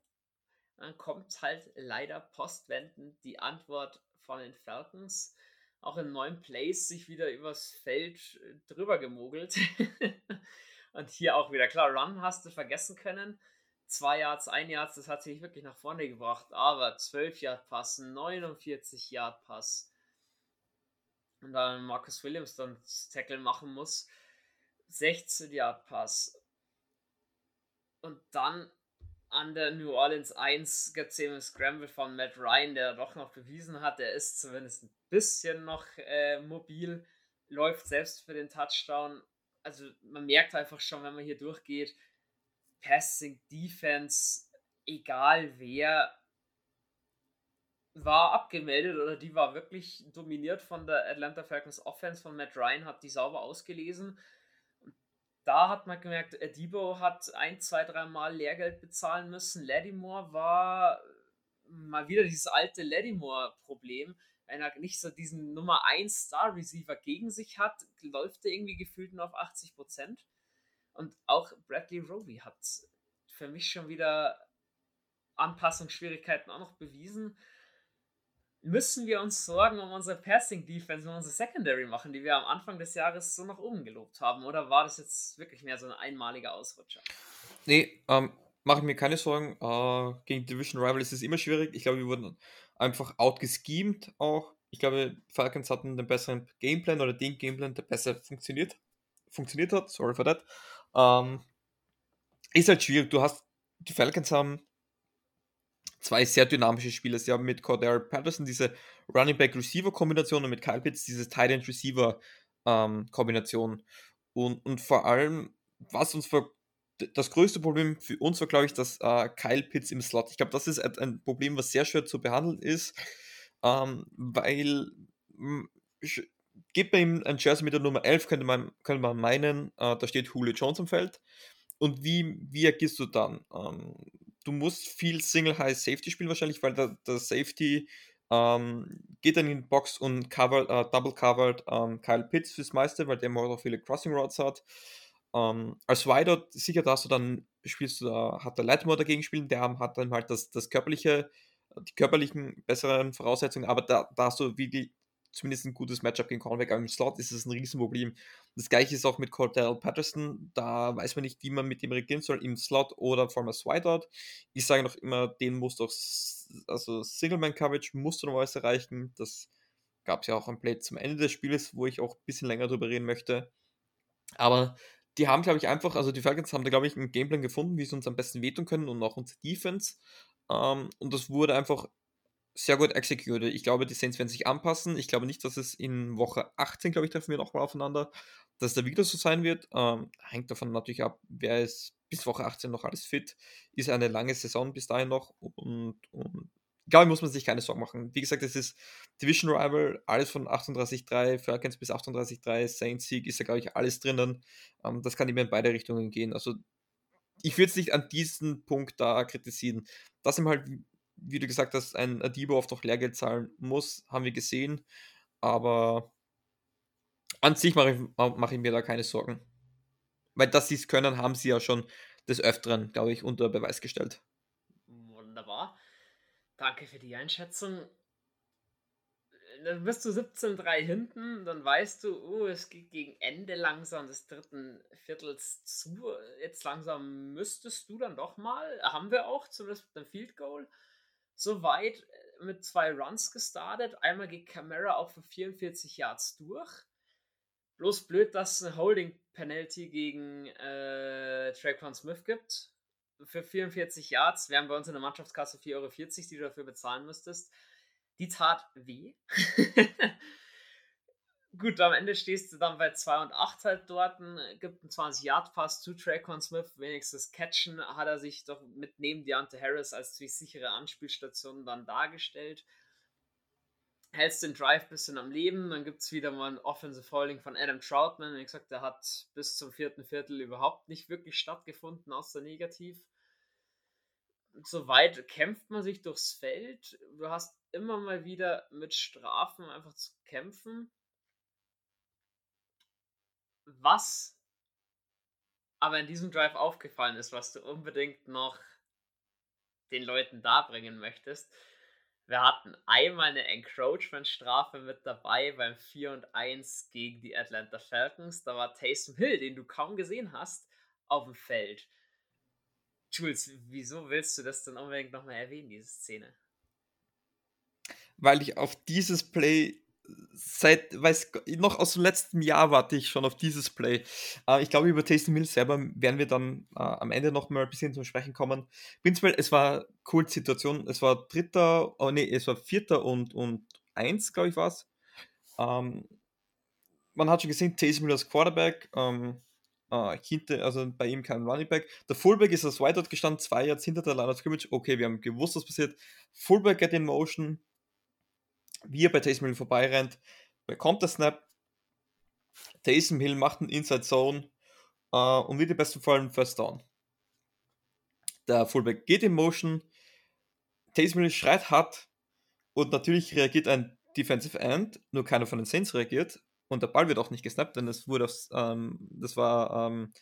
Dann kommt halt leider postwendend die Antwort von den Falcons. Auch in neuen Plays sich wieder übers Feld äh, drüber gemogelt. und hier auch wieder klar, Run hast du vergessen können zwei Yards, ein Yards, das hat sich wirklich nach vorne gebracht. Aber 12 Yard Pass, 49 Yard Pass. Und dann Marcus Williams dann Tackle machen muss. 16 Yard Pass. Und dann an der New Orleans 1 gibt es eben Scramble von Matt Ryan, der doch noch bewiesen hat, er ist zumindest ein bisschen noch äh, mobil, läuft selbst für den Touchdown. Also man merkt einfach schon, wenn man hier durchgeht, Passing Defense, egal wer, war abgemeldet oder die war wirklich dominiert von der Atlanta Falcons Offense von Matt Ryan, hat die sauber ausgelesen. Da hat man gemerkt, Debo hat ein, zwei, dreimal Lehrgeld bezahlen müssen. Lattimore war mal wieder dieses alte Lattimore-Problem. Wenn er nicht so diesen Nummer 1 Star Receiver gegen sich hat, läuft er irgendwie gefühlt nur auf 80 Prozent. Und auch Bradley Roby hat für mich schon wieder Anpassungsschwierigkeiten auch noch bewiesen. Müssen wir uns Sorgen um unsere Passing Defense und unsere Secondary machen, die wir am Anfang des Jahres so nach oben gelobt haben? Oder war das jetzt wirklich mehr so ein einmaliger Ausrutscher? Nee, ähm, mache ich mir keine Sorgen. Äh, gegen Division Rival ist es immer schwierig. Ich glaube, wir wurden einfach outgeschemed auch. Ich glaube, Falcons hatten den besseren Gameplan oder den Gameplan, der besser funktioniert, funktioniert hat. Sorry for that. Ähm, ist halt schwierig. Du hast, die Falcons haben zwei sehr dynamische Spieler. Sie haben mit Cordell Patterson diese Running Back Receiver Kombination und mit Kyle Pitts diese Tight End Receiver ähm, Kombination. Und, und vor allem, was uns für das größte Problem für uns war, glaube ich, dass äh, Kyle Pitts im Slot. Ich glaube, das ist ein Problem, was sehr schwer zu behandeln ist, ähm, weil gibt bei ihm ein Jersey mit der Nummer 11, könnte man, könnte man meinen, äh, da steht Julio Jones am Feld. Und wie, wie agierst du dann? Ähm, du musst viel Single High Safety spielen wahrscheinlich, weil der, der Safety ähm, geht dann in die Box und covered, äh, double covered ähm, Kyle Pitts fürs meiste, weil der auch viele Crossing Rods hat. Ähm, als Wider sicher, da hast du dann, spielst da, hat der Lightmore dagegen spielen, der hat dann halt das, das körperliche, die körperlichen besseren Voraussetzungen, aber da, da hast du wie die zumindest ein gutes Matchup gegen Cornerback, aber im Slot ist es ein Riesenproblem. Das gleiche ist auch mit Cordell Patterson, da weiß man nicht, wie man mit dem regieren soll, im Slot oder vor allem als Whiteout. Ich sage noch immer, den muss doch, also Single-Man-Coverage musst du normalerweise erreichen. Das gab es ja auch am Play zum Ende des Spiels, wo ich auch ein bisschen länger drüber reden möchte. Aber die haben, glaube ich, einfach, also die Falcons haben da, glaube ich, einen Gameplan gefunden, wie sie uns am besten wehtun können und auch unsere Defense. Ähm, und das wurde einfach sehr gut executed. Ich glaube, die Saints werden sich anpassen. Ich glaube nicht, dass es in Woche 18, glaube ich, treffen wir nochmal aufeinander, dass da wieder so sein wird. Ähm, hängt davon natürlich ab, wer ist bis Woche 18 noch alles fit. Ist eine lange Saison bis dahin noch und, und glaube ich, muss man sich keine Sorgen machen. Wie gesagt, es ist Division Rival, alles von 38-3, Falcons bis 38-3, Saints Sieg ist ja, glaube ich, alles drinnen. Ähm, das kann immer in beide Richtungen gehen. Also ich würde es nicht an diesem Punkt da kritisieren. Dass ihm halt, wie du gesagt hast, ein Adibo oft noch Lehrgeld zahlen muss, haben wir gesehen. Aber an sich mache ich, mach ich mir da keine Sorgen. Weil dass sie es können, haben sie ja schon des Öfteren, glaube ich, unter Beweis gestellt. Wunderbar. Danke für die Einschätzung. Dann bist du 17-3 hinten, dann weißt du, oh, es geht gegen Ende langsam des dritten Viertels zu. Jetzt langsam müsstest du dann doch mal, haben wir auch, zumindest mit dem Field Goal, soweit äh, mit zwei Runs gestartet. Einmal geht Camara auch für 44 Yards durch. Bloß blöd, dass es eine Holding Penalty gegen äh, Traquan Smith gibt. Für 44 Yards wären bei uns in der Mannschaftskasse 4,40 Euro, die du dafür bezahlen müsstest. Die tat weh. Gut, am Ende stehst du dann bei 2 und 8 halt dort, gibt einen 20-Yard-Pass zu Traquan Smith, wenigstens catchen, hat er sich doch mit neben Deontay Harris als ziemlich sichere Anspielstation dann dargestellt hältst den Drive ein bisschen am Leben. Dann gibt es wieder mal ein Offensive Holding von Adam Troutman. Wie gesagt, der hat bis zum vierten Viertel überhaupt nicht wirklich stattgefunden, außer negativ. Soweit kämpft man sich durchs Feld. Du hast immer mal wieder mit Strafen einfach zu kämpfen. Was aber in diesem Drive aufgefallen ist, was du unbedingt noch den Leuten darbringen möchtest, wir hatten einmal eine Encroachment-Strafe mit dabei beim 4 und 1 gegen die Atlanta Falcons. Da war Taysom Hill, den du kaum gesehen hast, auf dem Feld. Jules, wieso willst du das denn unbedingt nochmal erwähnen, diese Szene? Weil ich auf dieses Play seit, weiß noch aus dem letzten Jahr warte ich schon auf dieses Play. Äh, ich glaube, über Taysom Hill selber werden wir dann äh, am Ende noch mal ein bisschen zum Sprechen kommen. Prinzipiell, es war cool Situation. Es war dritter, oh nee, es war vierter und, und eins, glaube ich, war es. Ähm, man hat schon gesehen, Taysom Hill als Quarterback. Ähm, äh, hinter, also bei ihm kein Running Back. Der Fullback ist als Whiteout gestanden, zwei Yards hinter der Line of Scrimmage. Okay, wir haben gewusst, was passiert. Fullback get in motion wie er bei Taysom Hill vorbeirennt, bekommt der Snap. Taysom Hill macht einen Inside Zone uh, und wird im besten Fall ein First Down. Der Fullback geht in Motion, Taysom Hill schreit hart und natürlich reagiert ein Defensive End, nur keiner von den Saints reagiert und der Ball wird auch nicht gesnappt, denn es wurde aufs, ähm, das war ähm,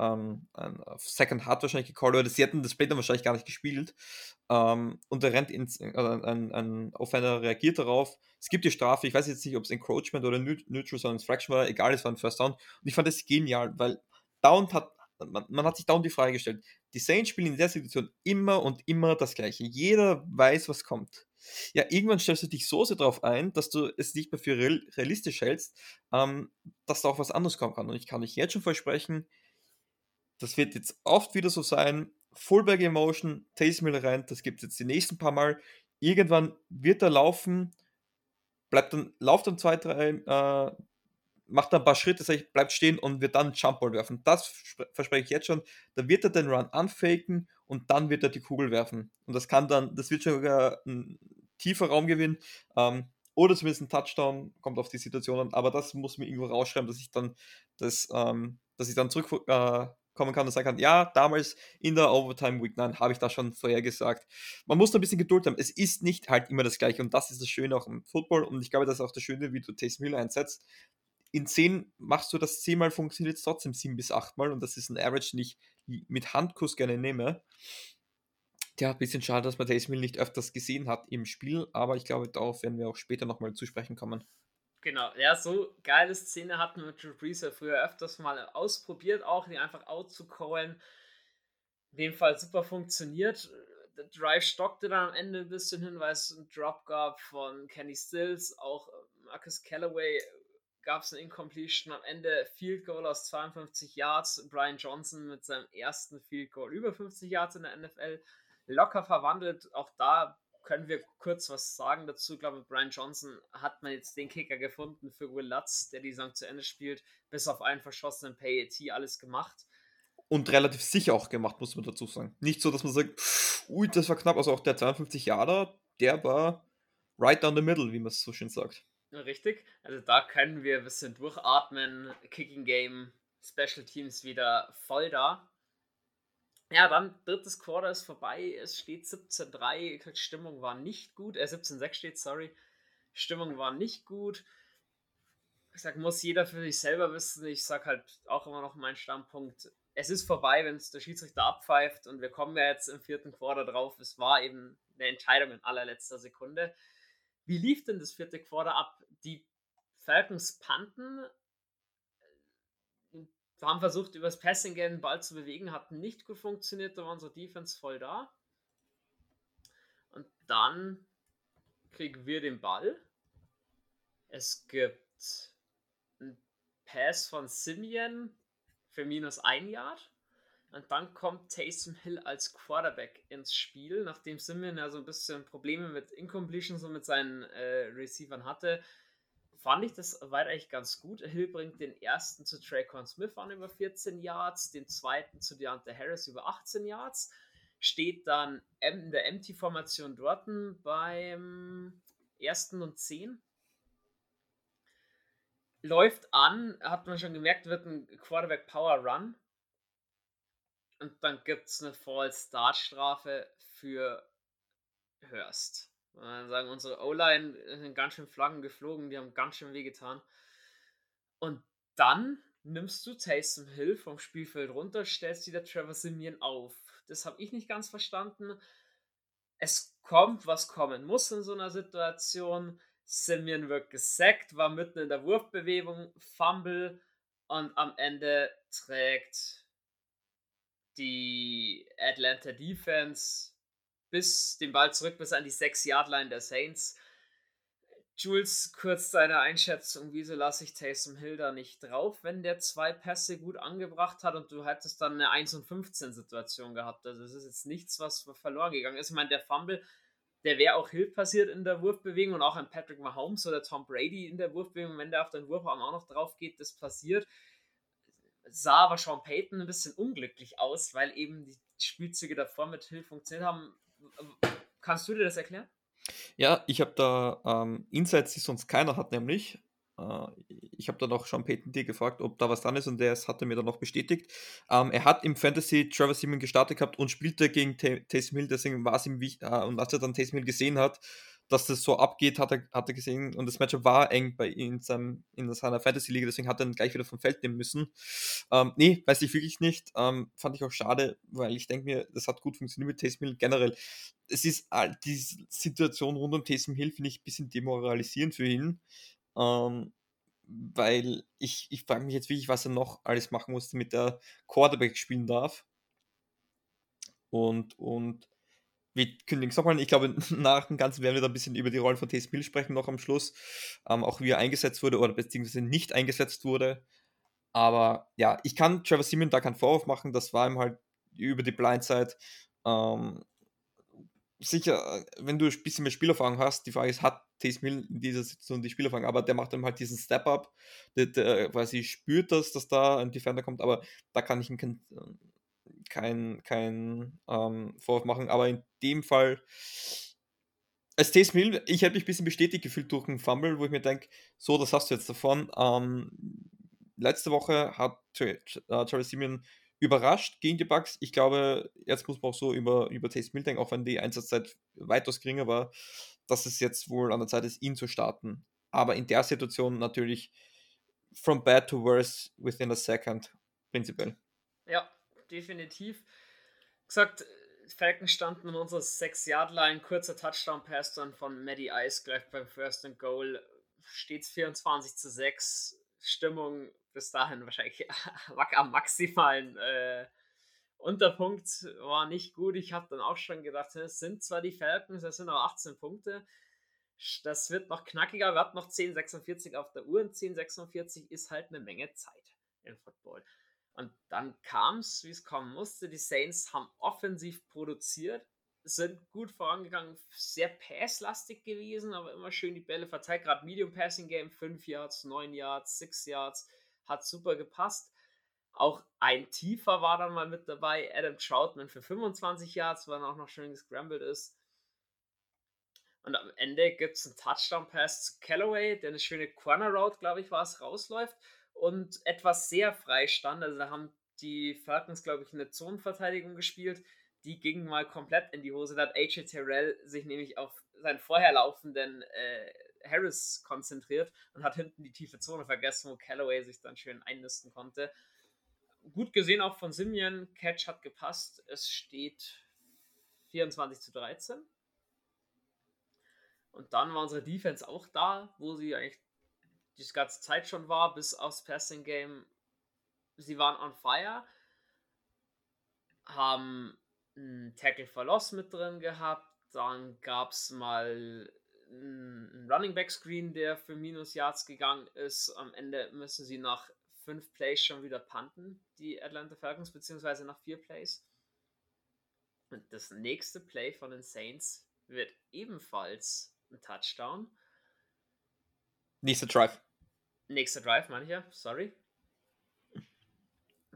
ähm, ein Second Hard wahrscheinlich gecallt, oder sie hätten das Play dann wahrscheinlich gar nicht gespielt. Ähm, und er rennt ins, äh, ein, ein Offender reagiert darauf. Es gibt die Strafe, ich weiß jetzt nicht, ob es Encroachment oder Neutral, sondern Fraction war, egal, es war ein First Down. Und ich fand das genial, weil Down hat, man, man hat sich Down die Frage gestellt. Die Saints spielen in der Situation immer und immer das Gleiche. Jeder weiß, was kommt. Ja, irgendwann stellst du dich so sehr darauf ein, dass du es nicht mehr für realistisch hältst, ähm, dass da auch was anderes kommen kann. Und ich kann dich jetzt schon versprechen, das wird jetzt oft wieder so sein. Fullback Emotion, Taysom Hill rein, das gibt es jetzt die nächsten paar Mal. Irgendwann wird er laufen, bleibt dann, lauft dann zwei, drei, äh, macht dann ein paar Schritte, bleibt stehen und wird dann einen Jumpball werfen. Das verspreche ich jetzt schon. Da wird er den Run anfaken und dann wird er die Kugel werfen. Und das kann dann, das wird schon ein tiefer Raumgewinn. Ähm, oder zumindest ein Touchdown, kommt auf die Situation an, aber das muss mir irgendwo rausschreiben, dass ich dann das, ähm, dass ich dann zurück äh, kommen kann und sagen kann, ja, damals in der Overtime Week 9 habe ich das schon vorher gesagt. Man muss ein bisschen Geduld haben. Es ist nicht halt immer das Gleiche und das ist das Schöne auch im Football und ich glaube, das ist auch das Schöne, wie du Taysom Hill einsetzt. In 10 machst du das 10 Mal, funktioniert es trotzdem 7 bis 8 Mal und das ist ein Average, den ich mit Handkuss gerne nehme. Ja, ein bisschen schade, dass man Taysom Hill nicht öfters gesehen hat im Spiel, aber ich glaube, darauf werden wir auch später nochmal zu sprechen kommen. Genau, ja, so geile Szene hatten wir mit Drew Brees ja früher öfters mal ausprobiert, auch die einfach out zu callen. In dem Fall super funktioniert. Der Drive stockte dann am Ende ein bisschen hin, weil es einen Drop gab von Kenny Stills, auch Marcus Callaway gab es eine Incompletion. Am Ende Field Goal aus 52 Yards. Brian Johnson mit seinem ersten Field Goal über 50 Yards in der NFL locker verwandelt. Auch da können wir kurz was sagen dazu. Ich glaube, Brian Johnson hat man jetzt den Kicker gefunden für Will Lutz, der die Saison zu Ende spielt, bis auf einen verschossenen PAT alles gemacht. Und relativ sicher auch gemacht, muss man dazu sagen. Nicht so, dass man sagt, ui, das war knapp. Also auch der 52 Jahre, der war right down the middle, wie man es so schön sagt. Richtig. Also da können wir ein bisschen durchatmen. Kicking Game, Special Teams wieder voll da. Ja, dann drittes Quarter ist vorbei, es steht 17-3, Stimmung war nicht gut, äh 17-6 steht, sorry. Stimmung war nicht gut. Ich sag, muss jeder für sich selber wissen. Ich sag halt auch immer noch meinen Standpunkt. Es ist vorbei, wenn es der Schiedsrichter abpfeift und wir kommen ja jetzt im vierten Quarter drauf. Es war eben eine Entscheidung in allerletzter Sekunde. Wie lief denn das vierte Quarter ab? Die Falcons panten, haben versucht, übers Passing Game den Ball zu bewegen, hat nicht gut funktioniert, da war unsere Defense voll da. Und dann kriegen wir den Ball. Es gibt einen Pass von Simeon für minus ein Yard. Und dann kommt Taysom Hill als Quarterback ins Spiel, nachdem Simeon ja so ein bisschen Probleme mit Incompletions und mit seinen äh, Receivern hatte. Fand ich das weit eigentlich ganz gut. Hill bringt den ersten zu Traycon Smith an über 14 Yards, den zweiten zu Deontay Harris über 18 Yards. Steht dann in der Empty-Formation dort beim ersten und 10 läuft an, hat man schon gemerkt, wird ein Quarterback Power Run. Und dann gibt es eine False Start Strafe für Hurst. Man sagen, unsere O-Line sind ganz schön Flaggen geflogen, die haben ganz schön wehgetan. Und dann nimmst du Taysom Hill vom Spielfeld runter, stellst wieder Trevor Simeon auf. Das habe ich nicht ganz verstanden. Es kommt, was kommen muss in so einer Situation. Simeon wird gesackt, war mitten in der Wurfbewegung, Fumble und am Ende trägt die Atlanta Defense bis den Ball zurück bis an die 6-Yard-Line der Saints. Jules, kurz deine Einschätzung, wieso lasse ich Taysom Hill da nicht drauf, wenn der zwei Pässe gut angebracht hat und du hättest dann eine 1 und 15 Situation gehabt. Also es ist jetzt nichts, was verloren gegangen ist. Ich meine, der Fumble, der wäre auch Hill passiert in der Wurfbewegung und auch ein Patrick Mahomes oder Tom Brady in der Wurfbewegung, wenn der auf den Wurfarm auch noch drauf geht, das passiert sah aber Sean Payton ein bisschen unglücklich aus, weil eben die Spielzüge davor mit Hill funktioniert haben. Kannst du dir das erklären? Ja, ich habe da ähm, Insights, die sonst keiner hat, nämlich. Äh, ich habe dann auch Sean Payton dir gefragt, ob da was dran ist und der hat er mir dann noch bestätigt. Ähm, er hat im Fantasy Trevor Simon gestartet gehabt und spielte gegen Taysom Hill, deswegen war es ihm wichtig. Äh, und als er dann Taysom Hill gesehen hat, dass das so abgeht, hat er, hat er gesehen. Und das Matchup war eng bei ihm in, seinem, in seiner Fantasy-Liga, deswegen hat er ihn gleich wieder vom Feld nehmen müssen. Ähm, nee, weiß ich wirklich nicht. Ähm, fand ich auch schade, weil ich denke mir, das hat gut funktioniert mit Taysom Hill generell. Es ist die Situation rund um Taysom Hill, finde ich, ein bisschen demoralisierend für ihn. Ähm, weil ich, ich frage mich jetzt wirklich, was er noch alles machen muss, damit er Quarterback spielen darf. Und, und wir kündigen es nochmal. Ich glaube, nach dem Ganzen werden wir da ein bisschen über die Rolle von Taysom Hill sprechen, noch am Schluss. Ähm, auch wie er eingesetzt wurde oder beziehungsweise nicht eingesetzt wurde. Aber ja, ich kann Trevor Simon da keinen Vorwurf machen. Das war ihm halt über die Blindside. Ähm, sicher, wenn du ein bisschen mehr Spielerfahrung hast, die Frage ist, hat Taysom Hill in dieser Situation die Spielerfahrung? Aber der macht dann halt diesen Step-Up, der, der quasi spürt das, dass da ein Defender kommt, aber da kann ich ihn kein, kein ähm, Vorwurf machen, aber in dem Fall, als Taysom Hill, ich hätte mich ein bisschen bestätigt gefühlt durch einen Fumble, wo ich mir denke, so, das hast du jetzt davon. Ähm, letzte Woche hat Charlie Simeon überrascht gegen die Bucks. Ich glaube, jetzt muss man auch so über, über Taysom Hill denken, auch wenn die Einsatzzeit weitaus geringer war, dass es jetzt wohl an der Zeit ist, ihn zu starten. Aber in der Situation natürlich from bad to worse within a second, prinzipiell. Ja, definitiv. Gesagt, Falcons standen in unserer 6-Yard-Line, kurzer Touchdown-Pass dann von Maddie Ice gleich beim First and Goal. Stets 24 zu 6. Stimmung bis dahin wahrscheinlich am maximalen äh, Unterpunkt war nicht gut. Ich habe dann auch schon gedacht, es sind zwar die Falcons, es sind aber 18 Punkte. Das wird noch knackiger. Wir hatten noch 10,46 auf der Uhr und 10,46 ist halt eine Menge Zeit im Football. Und dann kam es, wie es kommen musste. Die Saints haben offensiv produziert, sind gut vorangegangen, sehr passlastig gewesen, aber immer schön die Bälle verteilt. Gerade Medium Passing Game, 5 Yards, 9 Yards, 6 Yards, hat super gepasst. Auch ein Tiefer war dann mal mit dabei. Adam Troutman für 25 Yards, weil er auch noch schön gescrambled ist. Und am Ende gibt es einen Touchdown-Pass zu Callaway, der eine schöne Corner Route, glaube ich, war es, rausläuft und etwas sehr frei stand. Also da haben die Falcons, glaube ich, eine Zonenverteidigung gespielt. Die ging mal komplett in die Hose. Da hat AJ Terrell sich nämlich auf seinen vorherlaufenden äh, Harris konzentriert und hat hinten die tiefe Zone vergessen, wo Callaway sich dann schön einnisten konnte. Gut gesehen auch von Simeon. Catch hat gepasst. Es steht 24 zu 13. Und dann war unsere Defense auch da, wo sie eigentlich die ganze Zeit schon war, bis aufs Passing Game. Sie waren on fire, haben einen Tackle for Loss mit drin gehabt. Dann gab es mal einen Running Back Screen, der für Minus Yards gegangen ist. Am Ende müssen sie nach fünf Plays schon wieder punten, die Atlanta Falcons, beziehungsweise nach vier Plays. Und das nächste Play von den Saints wird ebenfalls ein Touchdown. Nächster Drive. Nächster Drive, meine ich ja, sorry.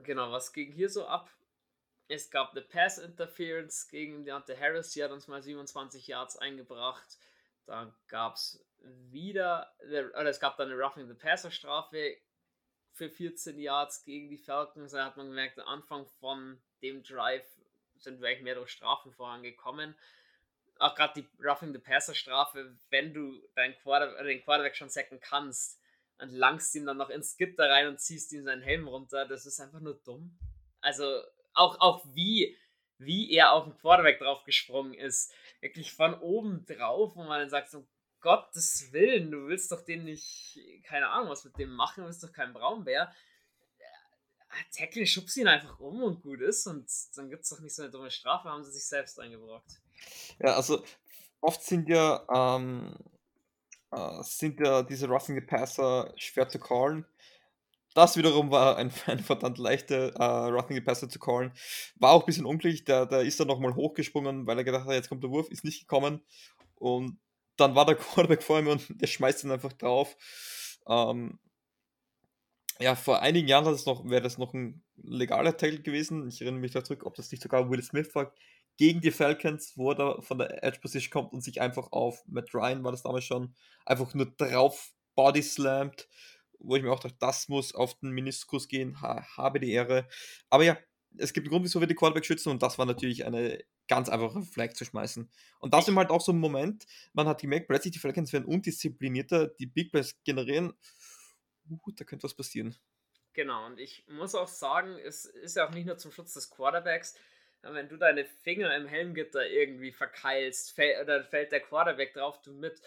Genau, was ging hier so ab? Es gab eine Pass Interference gegen Deontay Harris, die hat uns mal 27 Yards eingebracht. Dann gab es wieder, oder es gab dann eine Roughing the Passer Strafe für 14 Yards gegen die Falcons. Da hat man gemerkt, am Anfang von dem Drive sind wir eigentlich mehr durch Strafen vorangekommen. Auch gerade die Roughing the Passer Strafe, wenn du deinen Quarter, den Quarterback schon sacken kannst und langst ihn dann noch ins Gitter rein und ziehst ihm seinen Helm runter, das ist einfach nur dumm. Also auch, auch wie, wie er auf den Quarterback drauf gesprungen ist. Wirklich von oben drauf, wo man dann sagt, so Gottes Willen, du willst doch den nicht, keine Ahnung, was mit dem machen, du bist doch kein Braunbär. Tackle, schubst ihn einfach um und gut ist und dann gibt es doch nicht so eine dumme Strafe, haben sie sich selbst eingebrockt. Ja, also oft sind ja, ähm, äh, sind ja diese Roughing Passer schwer zu callen. Das wiederum war ein, eine verdammt leichte äh, Roughing Passer zu callen. War auch ein bisschen unglücklich, der, der ist dann nochmal hochgesprungen, weil er gedacht hat, jetzt kommt der Wurf, ist nicht gekommen. Und dann war der Quarterback vor ihm und der schmeißt ihn einfach drauf. Ähm, ja, vor einigen Jahren wäre das noch ein legaler Tackle gewesen. Ich erinnere mich da zurück, ob das nicht sogar Will Smith war, gegen die Falcons, wo er von der Edge Position kommt und sich einfach auf Matt Ryan war das damals schon, einfach nur drauf body slammt wo ich mir auch dachte, das muss auf den Meniskus gehen, ha, habe die Ehre. Aber ja, es gibt einen Grund, wieso wir die Quarterback schützen und das war natürlich eine ganz einfache Flag zu schmeißen. Und das ist halt auch so ein Moment, man hat gemerkt, plötzlich die Falcons werden undisziplinierter, die Big Plays generieren, uh, da könnte was passieren. Genau, und ich muss auch sagen, es ist ja auch nicht nur zum Schutz des Quarterbacks, wenn du deine Finger im Helmgitter irgendwie verkeilst, fäll, oder fällt der Quarterback drauf, du mit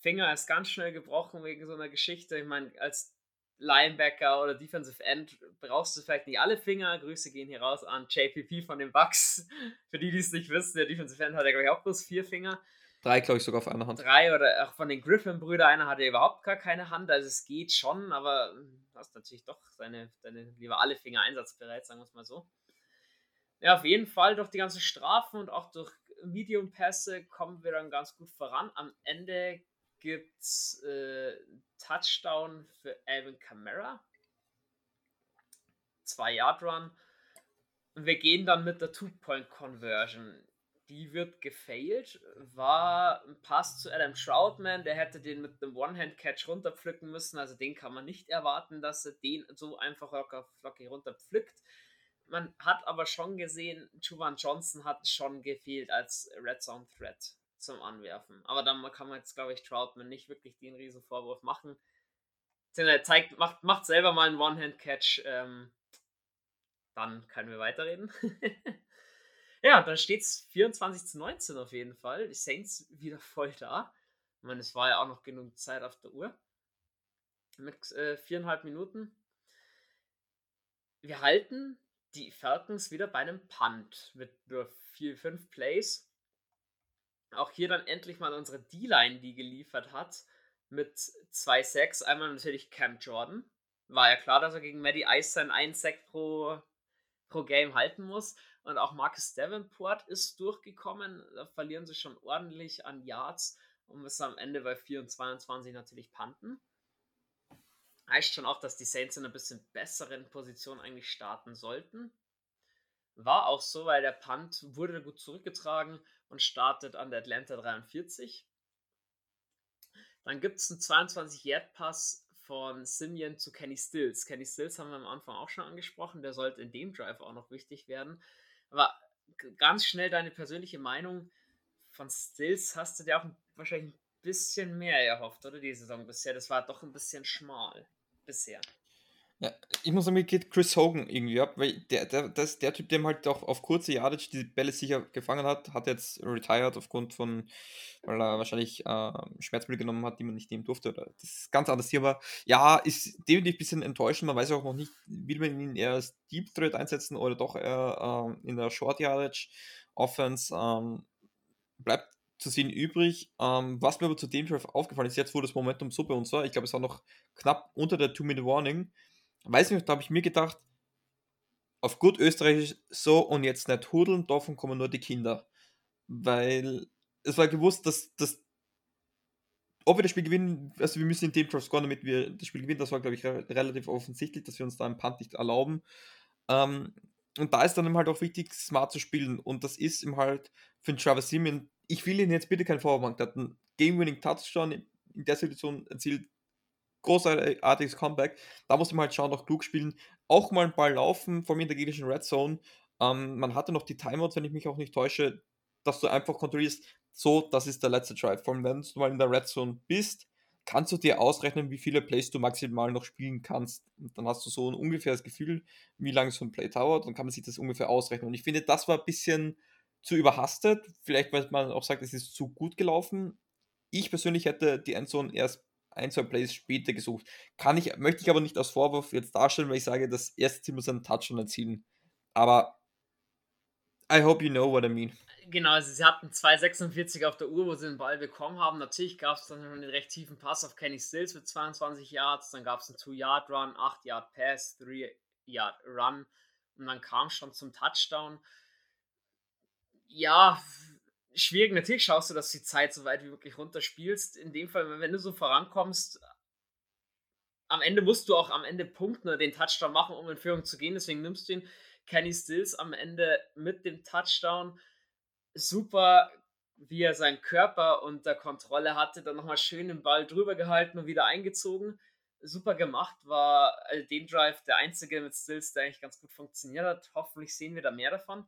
Finger ist ganz schnell gebrochen wegen so einer Geschichte. Ich meine, als Linebacker oder Defensive End brauchst du vielleicht nicht alle Finger. Grüße gehen hier raus an JPP von den Bucks. Für die, die es nicht wissen, der Defensive End hat ja, glaube ich, auch bloß vier Finger. Drei, glaube ich, sogar auf einer Hand. Drei oder auch von den Griffin-Brüdern, einer hatte überhaupt gar keine Hand. Also es geht schon, aber du hast natürlich doch seine, deine lieber alle Finger einsatzbereit, sagen wir es mal so. Ja, auf jeden Fall durch die ganzen Strafen und auch durch Medium-Pässe kommen wir dann ganz gut voran. Am Ende gibt es äh, Touchdown für Alvin Kamara. Zwei Yard Run. Und wir gehen dann mit der Two-Point-Conversion. Die wird gefailt. War ein Pass zu Adam Troutman. Der hätte den mit einem One-Hand-Catch runterpflücken müssen. Also den kann man nicht erwarten, dass er den so einfach locker flockig runterpflückt. Man hat aber schon gesehen, Juvan Johnson hat schon gefehlt als Red Zone Threat zum Anwerfen. Aber dann kann man jetzt, glaube ich, Troutman nicht wirklich den riesen Vorwurf machen. Er zeigt, macht, macht selber mal einen One-Hand-Catch. Ähm, dann können wir weiterreden. ja, dann steht es 24 zu 19 auf jeden Fall. Die Saints wieder voll da. Ich meine, es war ja auch noch genug Zeit auf der Uhr. Mit äh, viereinhalb Minuten. Wir halten die Falcons wieder bei einem Punt mit nur vier, fünf Plays. Auch hier dann endlich mal unsere D-Line, die geliefert hat, mit zwei Sacks. Einmal natürlich Cam Jordan. War ja klar, dass er gegen Maddie Ice seinen einen Sack pro, pro Game halten muss. Und auch Marcus Davenport ist durchgekommen. Da verlieren sie schon ordentlich an Yards und müssen am Ende bei 4 und 22 natürlich panten. Heißt schon auch, dass die Saints in einer bisschen besseren Position eigentlich starten sollten. War auch so, weil der Punt wurde gut zurückgetragen und startet an der Atlanta 43. Dann gibt es einen 22-Yard-Pass von Simeon zu Kenny Stills. Kenny Stills haben wir am Anfang auch schon angesprochen, der sollte in dem Drive auch noch wichtig werden. Aber ganz schnell deine persönliche Meinung von Stills hast du dir auch wahrscheinlich ein bisschen mehr erhofft, oder die Saison bisher? Das war doch ein bisschen schmal bisher. Ja, ich muss sagen, mir geht Chris Hogan irgendwie ab, weil der, der, das, der Typ, der halt auch auf kurze Yardage die Bälle sicher gefangen hat, hat jetzt retired aufgrund von, weil er wahrscheinlich äh, Schmerzmittel genommen hat, die man nicht nehmen durfte. Oder das ist ganz anderes Thema. Ja, ist definitiv ein bisschen enttäuschend. Man weiß auch noch nicht, will man ihn eher als Deep Threat einsetzen oder doch eher äh, in der Short Yardage Offense. Ähm, bleibt zu sehen übrig. Ähm, was mir aber zu dem Drive aufgefallen ist, jetzt wo das Momentum so bei uns war, ich glaube, es war noch knapp unter der Two-Minute-Warning, weiß nicht, da habe ich mir gedacht, auf gut Österreichisch so und jetzt nicht hudeln, davon kommen nur die Kinder. Weil es war gewusst, dass, dass ob wir das Spiel gewinnen, also wir müssen in dem Drive scoren, damit wir das Spiel gewinnen, das war, glaube ich, re relativ offensichtlich, dass wir uns da einen Punt nicht erlauben. Ähm, und da ist dann halt auch wichtig, smart zu spielen. Und das ist ihm halt für den Travis Simeon ich will ihn jetzt bitte keinen Vorwurf machen. Der hat einen Game-Winning-Touchdown in der Situation erzielt. Großartiges Comeback. Da muss man halt schauen, noch klug spielen. Auch mal einen Ball laufen, vor allem in der gegnerischen Red Zone. Ähm, man hatte noch die Timeouts, wenn ich mich auch nicht täusche, dass du einfach kontrollierst, so, das ist der letzte Drive. Vor allem, wenn du mal in der Red Zone bist, kannst du dir ausrechnen, wie viele Plays du maximal noch spielen kannst. Und dann hast du so ein ungefähres Gefühl, wie lange so ein Play dauert. Dann kann man sich das ungefähr ausrechnen. Und ich finde, das war ein bisschen zu überhastet. Vielleicht, weil man auch sagt, es ist zu gut gelaufen. Ich persönlich hätte die Endzone erst ein, zwei Plays später gesucht. Kann ich, möchte ich aber nicht als Vorwurf jetzt darstellen, weil ich sage, das erste Team muss einen Touchdown erzielen. Aber I hope you know what I mean. Genau, also sie hatten 2,46 auf der Uhr, wo sie den Ball bekommen haben. Natürlich gab es dann schon einen recht tiefen Pass auf Kenny Stills mit 22 Yards. Dann gab es einen 2-Yard-Run, 8-Yard-Pass, 3-Yard-Run. Und dann kam schon zum Touchdown ja, schwierig. Natürlich schaust du, dass du die Zeit so weit wie möglich runterspielst. In dem Fall, wenn du so vorankommst, am Ende musst du auch am Ende punkten oder den Touchdown machen, um in Führung zu gehen. Deswegen nimmst du ihn. Kenny Stills am Ende mit dem Touchdown. Super, wie er seinen Körper unter Kontrolle hatte. Dann nochmal schön den Ball drüber gehalten und wieder eingezogen. Super gemacht. War also den Drive der einzige mit Stills, der eigentlich ganz gut funktioniert hat. Hoffentlich sehen wir da mehr davon.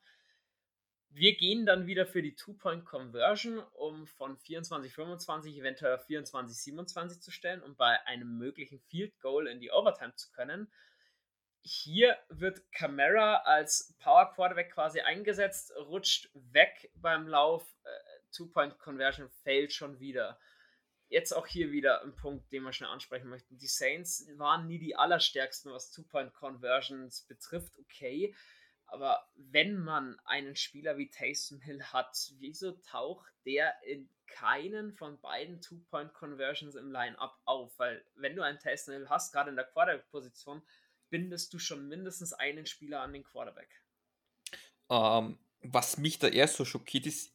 Wir gehen dann wieder für die Two-Point-Conversion, um von 24-25 eventuell auf 24-27 zu stellen, um bei einem möglichen Field Goal in die Overtime zu können. Hier wird Camara als Power Quarterback quasi eingesetzt, rutscht weg beim Lauf. Äh, Two-Point-Conversion fällt schon wieder. Jetzt auch hier wieder ein Punkt, den wir schnell ansprechen möchten. Die Saints waren nie die allerstärksten, was Two-Point-Conversions betrifft, okay. Aber wenn man einen Spieler wie Taysom Hill hat, wieso taucht der in keinen von beiden Two-Point-Conversions im Line-Up auf? Weil wenn du einen Taysom Hill hast, gerade in der Quarterback-Position, bindest du schon mindestens einen Spieler an den Quarterback. Ähm, was mich da erst so schockiert ist,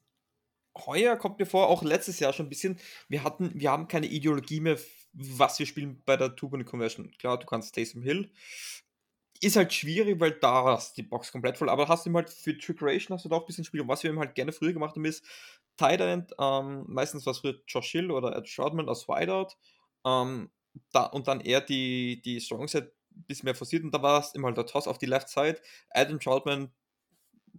heuer kommt mir vor, auch letztes Jahr schon ein bisschen, wir hatten, wir haben keine Ideologie mehr, was wir spielen bei der Two-Point-Conversion. Klar, du kannst Taysom Hill ist halt schwierig, weil da hast die Box komplett voll. Aber hast du halt für Trickeration hast du da auch ein bisschen Spiel. Und was wir eben halt gerne früher gemacht haben, ist Tight End, ähm, meistens was früher Josh Hill oder Ed Shroudman als Wideout. Ähm, da, und dann eher die, die Strong Set bisschen mehr forciert. Und da war es immer halt der Toss auf die Left Side. Adam Troutman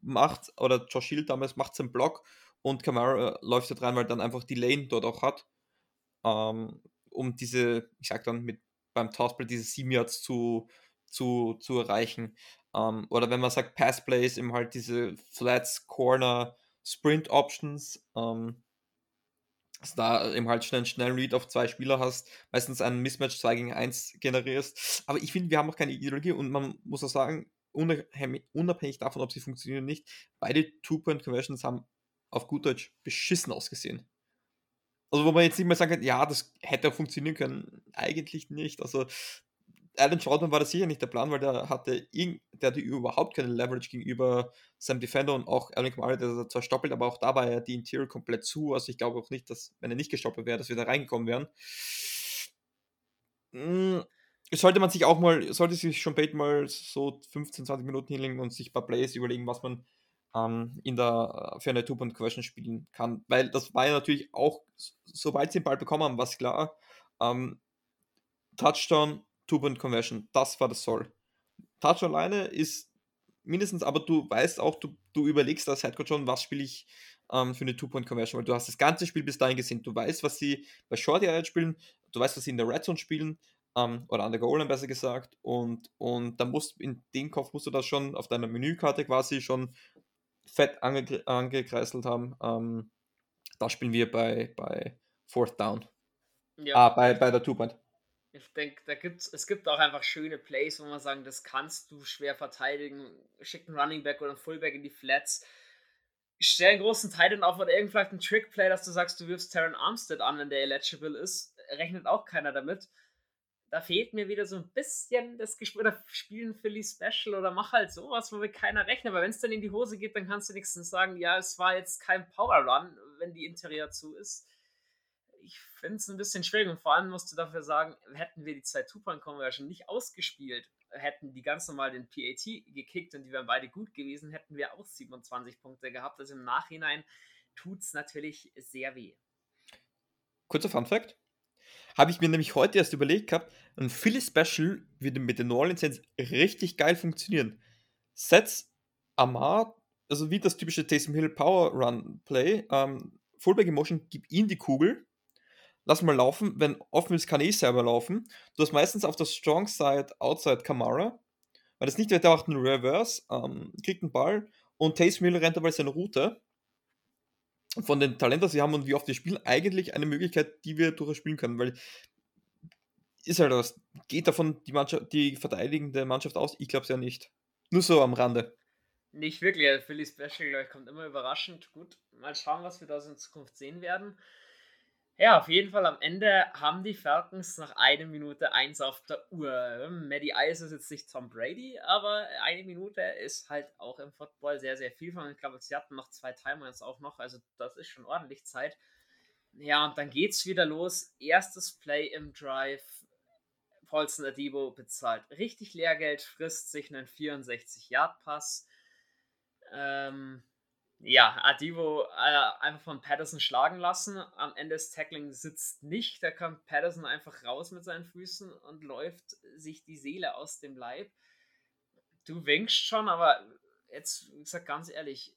macht, oder Josh Hill damals macht seinen Block und Kamara äh, läuft da rein, weil dann einfach die Lane dort auch hat. Ähm, um diese, ich sag dann mit beim Tossplay diese 7 Yards zu, zu, zu erreichen. Ähm, oder wenn man sagt Passplays, eben halt diese Flats, Corner, Sprint Options, ähm, dass da eben halt schnell einen schnellen Read auf zwei Spieler hast, meistens einen Mismatch 2 gegen 1 generierst. Aber ich finde, wir haben noch keine Ideologie und man muss auch sagen, unabhängig davon, ob sie funktionieren oder nicht, beide Two-Point-Conversions haben auf gut Deutsch beschissen ausgesehen. Also wo man jetzt nicht mehr sagen kann, ja, das hätte auch funktionieren können, eigentlich nicht. Also Alan Troutman war das sicher nicht der Plan, weil der hatte, der hatte überhaupt keine Leverage gegenüber seinem Defender und auch Alvin Kamara, der zwar stoppelt, aber auch da war ja die Interior komplett zu. Also ich glaube auch nicht, dass, wenn er nicht gestoppelt wäre, dass wir da reingekommen wären. Hm, sollte man sich auch mal, sollte sich schon Bait mal so 15, 20 Minuten hinlegen und sich ein paar Plays überlegen, was man ähm, in der, für eine Two-Point-Question spielen kann. Weil das war ja natürlich auch, sobald sie den Ball bekommen haben, war es klar, ähm, Touchdown, Two-Point-Conversion, das war das Soll. Touchdown alleine ist mindestens, aber du weißt auch, du, du überlegst als Headcoach schon, was spiele ich ähm, für eine Two-Point-Conversion, weil du hast das ganze Spiel bis dahin gesehen. Du weißt, was sie bei Short Yard spielen, du weißt, was sie in der Red Zone spielen, ähm, oder an der Goal besser gesagt, und, und dann musst in den Kopf musst du das schon auf deiner Menükarte quasi schon fett ange angekreiselt haben. Ähm, da spielen wir bei, bei Fourth Down. Ja. Ah, bei, bei der Two-Point. Ich denke, da gibt's, es gibt auch einfach schöne Plays, wo man sagen, das kannst du schwer verteidigen. Schick einen Running Back oder einen Fullback in die Flats. Stell einen großen Titan auf oder irgend vielleicht einen Trick-Play, dass du sagst, du wirfst Terran Armstead an, wenn der eligible ist. Rechnet auch keiner damit. Da fehlt mir wieder so ein bisschen das Gespräch. Oder spielen Philly Special oder mach halt sowas, wo wir keiner rechnet. Aber wenn es dann in die Hose geht, dann kannst du nichts sagen, ja, es war jetzt kein Power Run, wenn die Interior zu ist ich finde es ein bisschen schwierig und vor allem musst du dafür sagen, hätten wir die zwei Two-Point-Conversion nicht ausgespielt, hätten die ganz normal den PAT gekickt und die wären beide gut gewesen, hätten wir auch 27 Punkte gehabt. Also im Nachhinein tut es natürlich sehr weh. Kurzer Fun-Fact. Habe ich mir nämlich heute erst überlegt gehabt, ein Philly Special würde mit den New Orleans Saints richtig geil funktionieren. Sets Amar, also wie das typische Taysom Hill Power Run Play, ähm, Fullback Emotion, gib ihm die Kugel lass mal laufen. Wenn offen ist, kann ich selber laufen. Du hast meistens auf der Strong Side Outside Kamara. Weil das nicht wird, der macht einen Reverse, ähm, kriegt einen Ball und Taysom Hill rennt aber seine Route. Von den Talenten, die sie haben und wie oft wir spielen, eigentlich eine Möglichkeit, die wir durchaus spielen können, weil ist halt das. Geht davon die, Mannschaft, die verteidigende Mannschaft aus? Ich glaube es ja nicht. Nur so am Rande. Nicht wirklich. Also Philly Special, glaube ich, kommt immer überraschend. Gut, mal schauen, was wir da in Zukunft sehen werden. Ja, auf jeden Fall am Ende haben die Falcons nach einer Minute eins auf der Uhr. Maddie Ice ist jetzt nicht Tom Brady, aber eine Minute ist halt auch im Football sehr, sehr viel von. Ich glaube, sie hatten noch zwei Timer jetzt auch noch, also das ist schon ordentlich Zeit. Ja, und dann geht's wieder los. Erstes Play im Drive. Paulson Adibo bezahlt richtig Lehrgeld, frisst sich einen 64-Yard-Pass. Ähm, ja, Adivo äh, einfach von Patterson schlagen lassen. Am Ende des Tackling sitzt nicht. Da kommt Patterson einfach raus mit seinen Füßen und läuft sich die Seele aus dem Leib. Du winkst schon, aber jetzt, ich sag ganz ehrlich,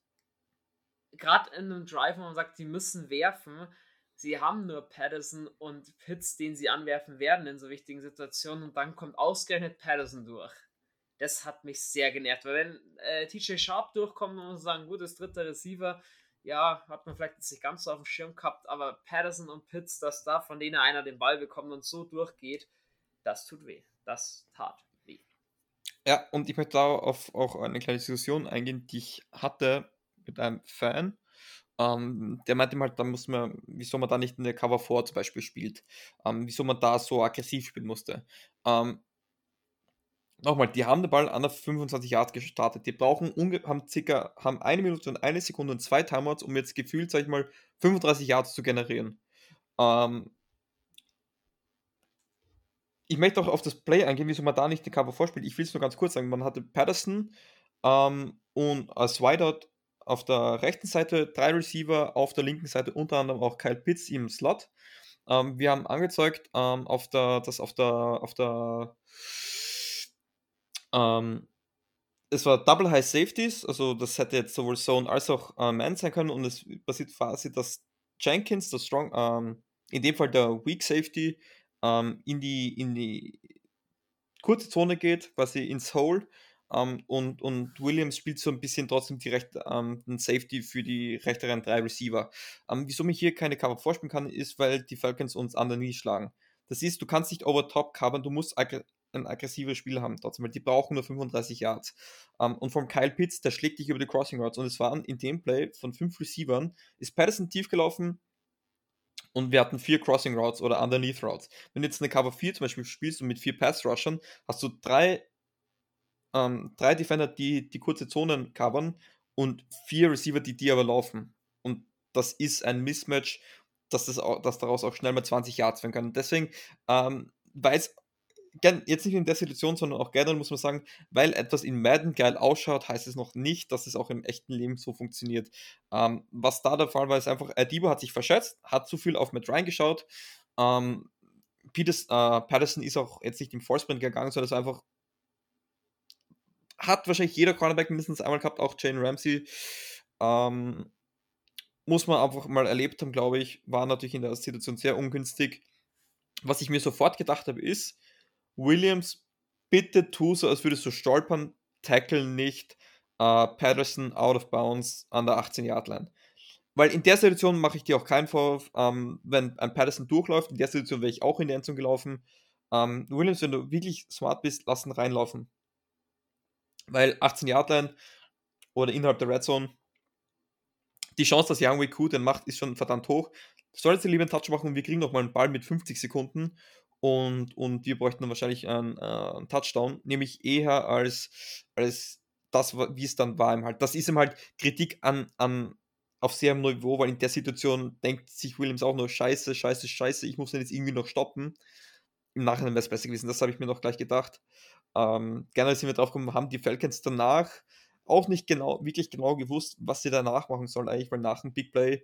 gerade in einem Drive, wo man sagt, die müssen werfen, sie haben nur Patterson und Pitts, den sie anwerfen werden in so wichtigen Situationen und dann kommt ausgerechnet Patterson durch das hat mich sehr genervt. Weil wenn äh, TJ Sharp durchkommt, man sagen, gut, das dritte Receiver, ja, hat man vielleicht nicht ganz so auf dem Schirm gehabt, aber Patterson und Pitts, dass da von denen einer den Ball bekommt und so durchgeht, das tut weh. Das tat weh. Ja, und ich möchte da auf auch eine kleine Diskussion eingehen, die ich hatte mit einem Fan. Ähm, der meinte halt, da muss man, wieso man da nicht in der Cover 4 zum Beispiel spielt, ähm, wieso man da so aggressiv spielen musste. Ähm, Nochmal, die haben den Ball an der 25 Yard gestartet. Die brauchen haben circa haben eine Minute und eine Sekunde und zwei Timeouts, um jetzt gefühlt, sag ich mal, 35 Yards zu generieren. Ähm ich möchte auch auf das Play eingehen, wieso man da nicht den Cover vorspielt. Ich will es nur ganz kurz sagen. Man hatte Patterson ähm, und als Wideout auf der rechten Seite drei Receiver, auf der linken Seite unter anderem auch Kyle Pitts im Slot. Ähm, wir haben angezeigt, ähm, auf der, dass auf der, auf der ähm, es war Double High Safeties, also das hätte jetzt sowohl Zone als auch äh, Man sein können und es passiert quasi, dass Jenkins, der Strong, ähm, in dem Fall der Weak Safety, ähm, in, die, in die kurze Zone geht, quasi ins Hole ähm, und, und Williams spielt so ein bisschen trotzdem die rechte, ähm, den Safety für die rechteren drei Receiver. Ähm, wieso mich hier keine Cover vorspielen kann, ist, weil die Falcons uns an der Knie schlagen. Das ist, du kannst nicht over top covern, du musst ein aggressives Spiel haben trotzdem, weil die brauchen nur 35 Yards. Um, ähm, und vom Kyle Pitts, der schlägt dich über die Crossing Routes und es waren in dem Play von fünf Receivern, ist Patterson tief gelaufen und wir hatten vier Crossing Routes oder Underneath Routes. Wenn du jetzt eine Cover 4 zum Beispiel spielst und mit vier Pass Rushern, hast du drei, ähm, drei Defender, die die kurze Zonen covern und vier Receiver, die die aber laufen. Und das ist ein Mismatch, dass, das auch, dass daraus auch schnell mal 20 Yards werden kann. deswegen, ähm, weil es jetzt nicht in der Situation, sondern auch generell muss man sagen, weil etwas in Madden geil ausschaut, heißt es noch nicht, dass es auch im echten Leben so funktioniert. Ähm, was da der Fall war, ist einfach, Adibo hat sich verschätzt, hat zu viel auf Matt Ryan geschaut. Ähm, Peters, äh, Patterson ist auch jetzt nicht im Vollsprint gegangen, sondern es war einfach hat wahrscheinlich jeder Cornerback mindestens einmal gehabt, auch Jane Ramsey. Ähm, muss man einfach mal erlebt haben, glaube ich, war natürlich in der Situation sehr ungünstig. Was ich mir sofort gedacht habe, ist, Williams, bitte tu so, als würdest du stolpern, tackle nicht äh, Patterson out of bounds an der 18-Yard-Line. Weil in der Situation mache ich dir auch keinen Vorwurf, ähm, wenn ein Patterson durchläuft, in der Situation wäre ich auch in der Endzone gelaufen. Ähm, Williams, wenn du wirklich smart bist, lassen reinlaufen. Weil 18 Yard Line oder innerhalb der Red Zone, die Chance, dass Young Wei den macht, ist schon verdammt hoch. Solltet ihr lieber einen Touch machen und wir kriegen nochmal einen Ball mit 50 Sekunden und, und wir bräuchten dann wahrscheinlich einen, äh, einen Touchdown, nämlich eher als, als das, wie es dann war. Halt. Das ist ihm halt Kritik an, an, auf sehr hohem Niveau, weil in der Situation denkt sich Williams auch nur Scheiße, Scheiße, Scheiße, ich muss den jetzt irgendwie noch stoppen. Im Nachhinein wäre es besser gewesen, das habe ich mir noch gleich gedacht. Ähm, generell sind wir drauf gekommen, haben die Falcons danach auch nicht genau, wirklich genau gewusst, was sie danach machen sollen, eigentlich, weil nach dem Big Play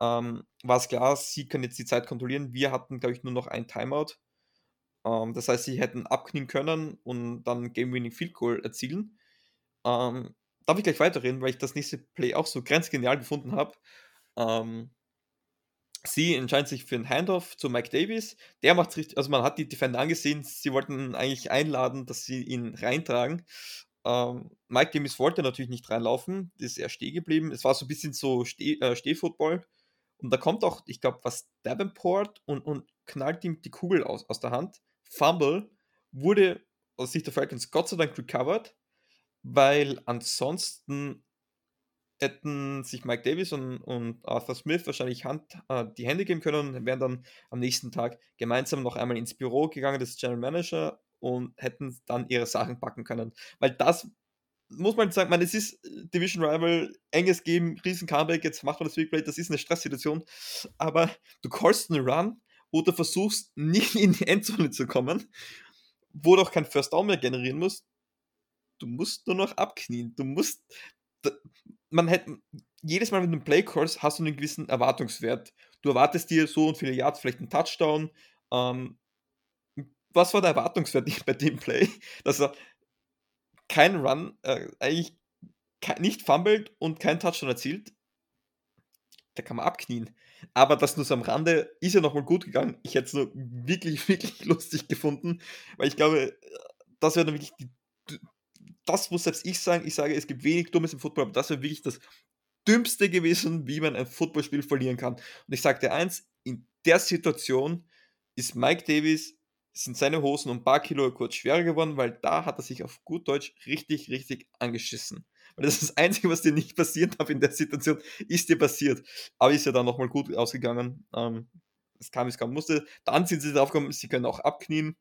ähm, war es klar, sie können jetzt die Zeit kontrollieren. Wir hatten, glaube ich, nur noch ein Timeout. Ähm, das heißt, sie hätten abknien können und dann Game-Winning Field Goal erzielen. Ähm, darf ich gleich weiterreden, weil ich das nächste Play auch so grenzgenial gefunden habe. Ähm, sie entscheiden sich für einen Handoff zu Mike Davis. Der macht richtig, also man hat die Defender angesehen, sie wollten eigentlich einladen, dass sie ihn reintragen. Ähm, Mike Davis wollte natürlich nicht reinlaufen, ist eher stehen geblieben. Es war so ein bisschen so Steh, äh, Stehfootball. Und da kommt auch, ich glaube, was Davenport und, und knallt ihm die Kugel aus, aus der Hand. Fumble wurde aus Sicht der Falcons Gott sei Dank recovered, weil ansonsten hätten sich Mike Davis und, und Arthur Smith wahrscheinlich Hand, äh, die Hände geben können und wären dann am nächsten Tag gemeinsam noch einmal ins Büro gegangen des General Manager und hätten dann ihre Sachen packen können. Weil das muss man sagen, man, es ist Division Rival, enges Game, riesen Comeback, jetzt macht man das Big das ist eine Stresssituation, aber du callst einen Run, du versuchst, nicht in die Endzone zu kommen, wo du auch kein First Down mehr generieren musst, du musst nur noch abknien, du musst, man hätte, jedes Mal, wenn du einen Play callst, hast du einen gewissen Erwartungswert. Du erwartest dir so und viele Yards, vielleicht einen Touchdown. Ähm, was war der Erwartungswert bei dem Play? Dass er keinen Run, äh, eigentlich nicht fummelt und keinen Touchdown erzielt. Da kann man abknien. Aber das nur so am Rande ist ja nochmal gut gegangen. Ich hätte es nur wirklich, wirklich lustig gefunden, weil ich glaube, das wäre dann wirklich die das muss selbst ich sagen, ich sage, es gibt wenig Dummes im Football, aber das wäre wirklich das Dümmste gewesen, wie man ein Footballspiel verlieren kann. Und ich sage dir eins, in der Situation ist Mike Davis, sind seine Hosen um ein paar Kilo kurz schwerer geworden, weil da hat er sich auf gut Deutsch richtig, richtig angeschissen. Weil das ist das Einzige, was dir nicht passiert darf in der Situation, ist dir passiert. Aber ist ja dann nochmal gut ausgegangen. Ähm, es kam, es kommen musste. Dann sind sie drauf gekommen, sie können auch abknien.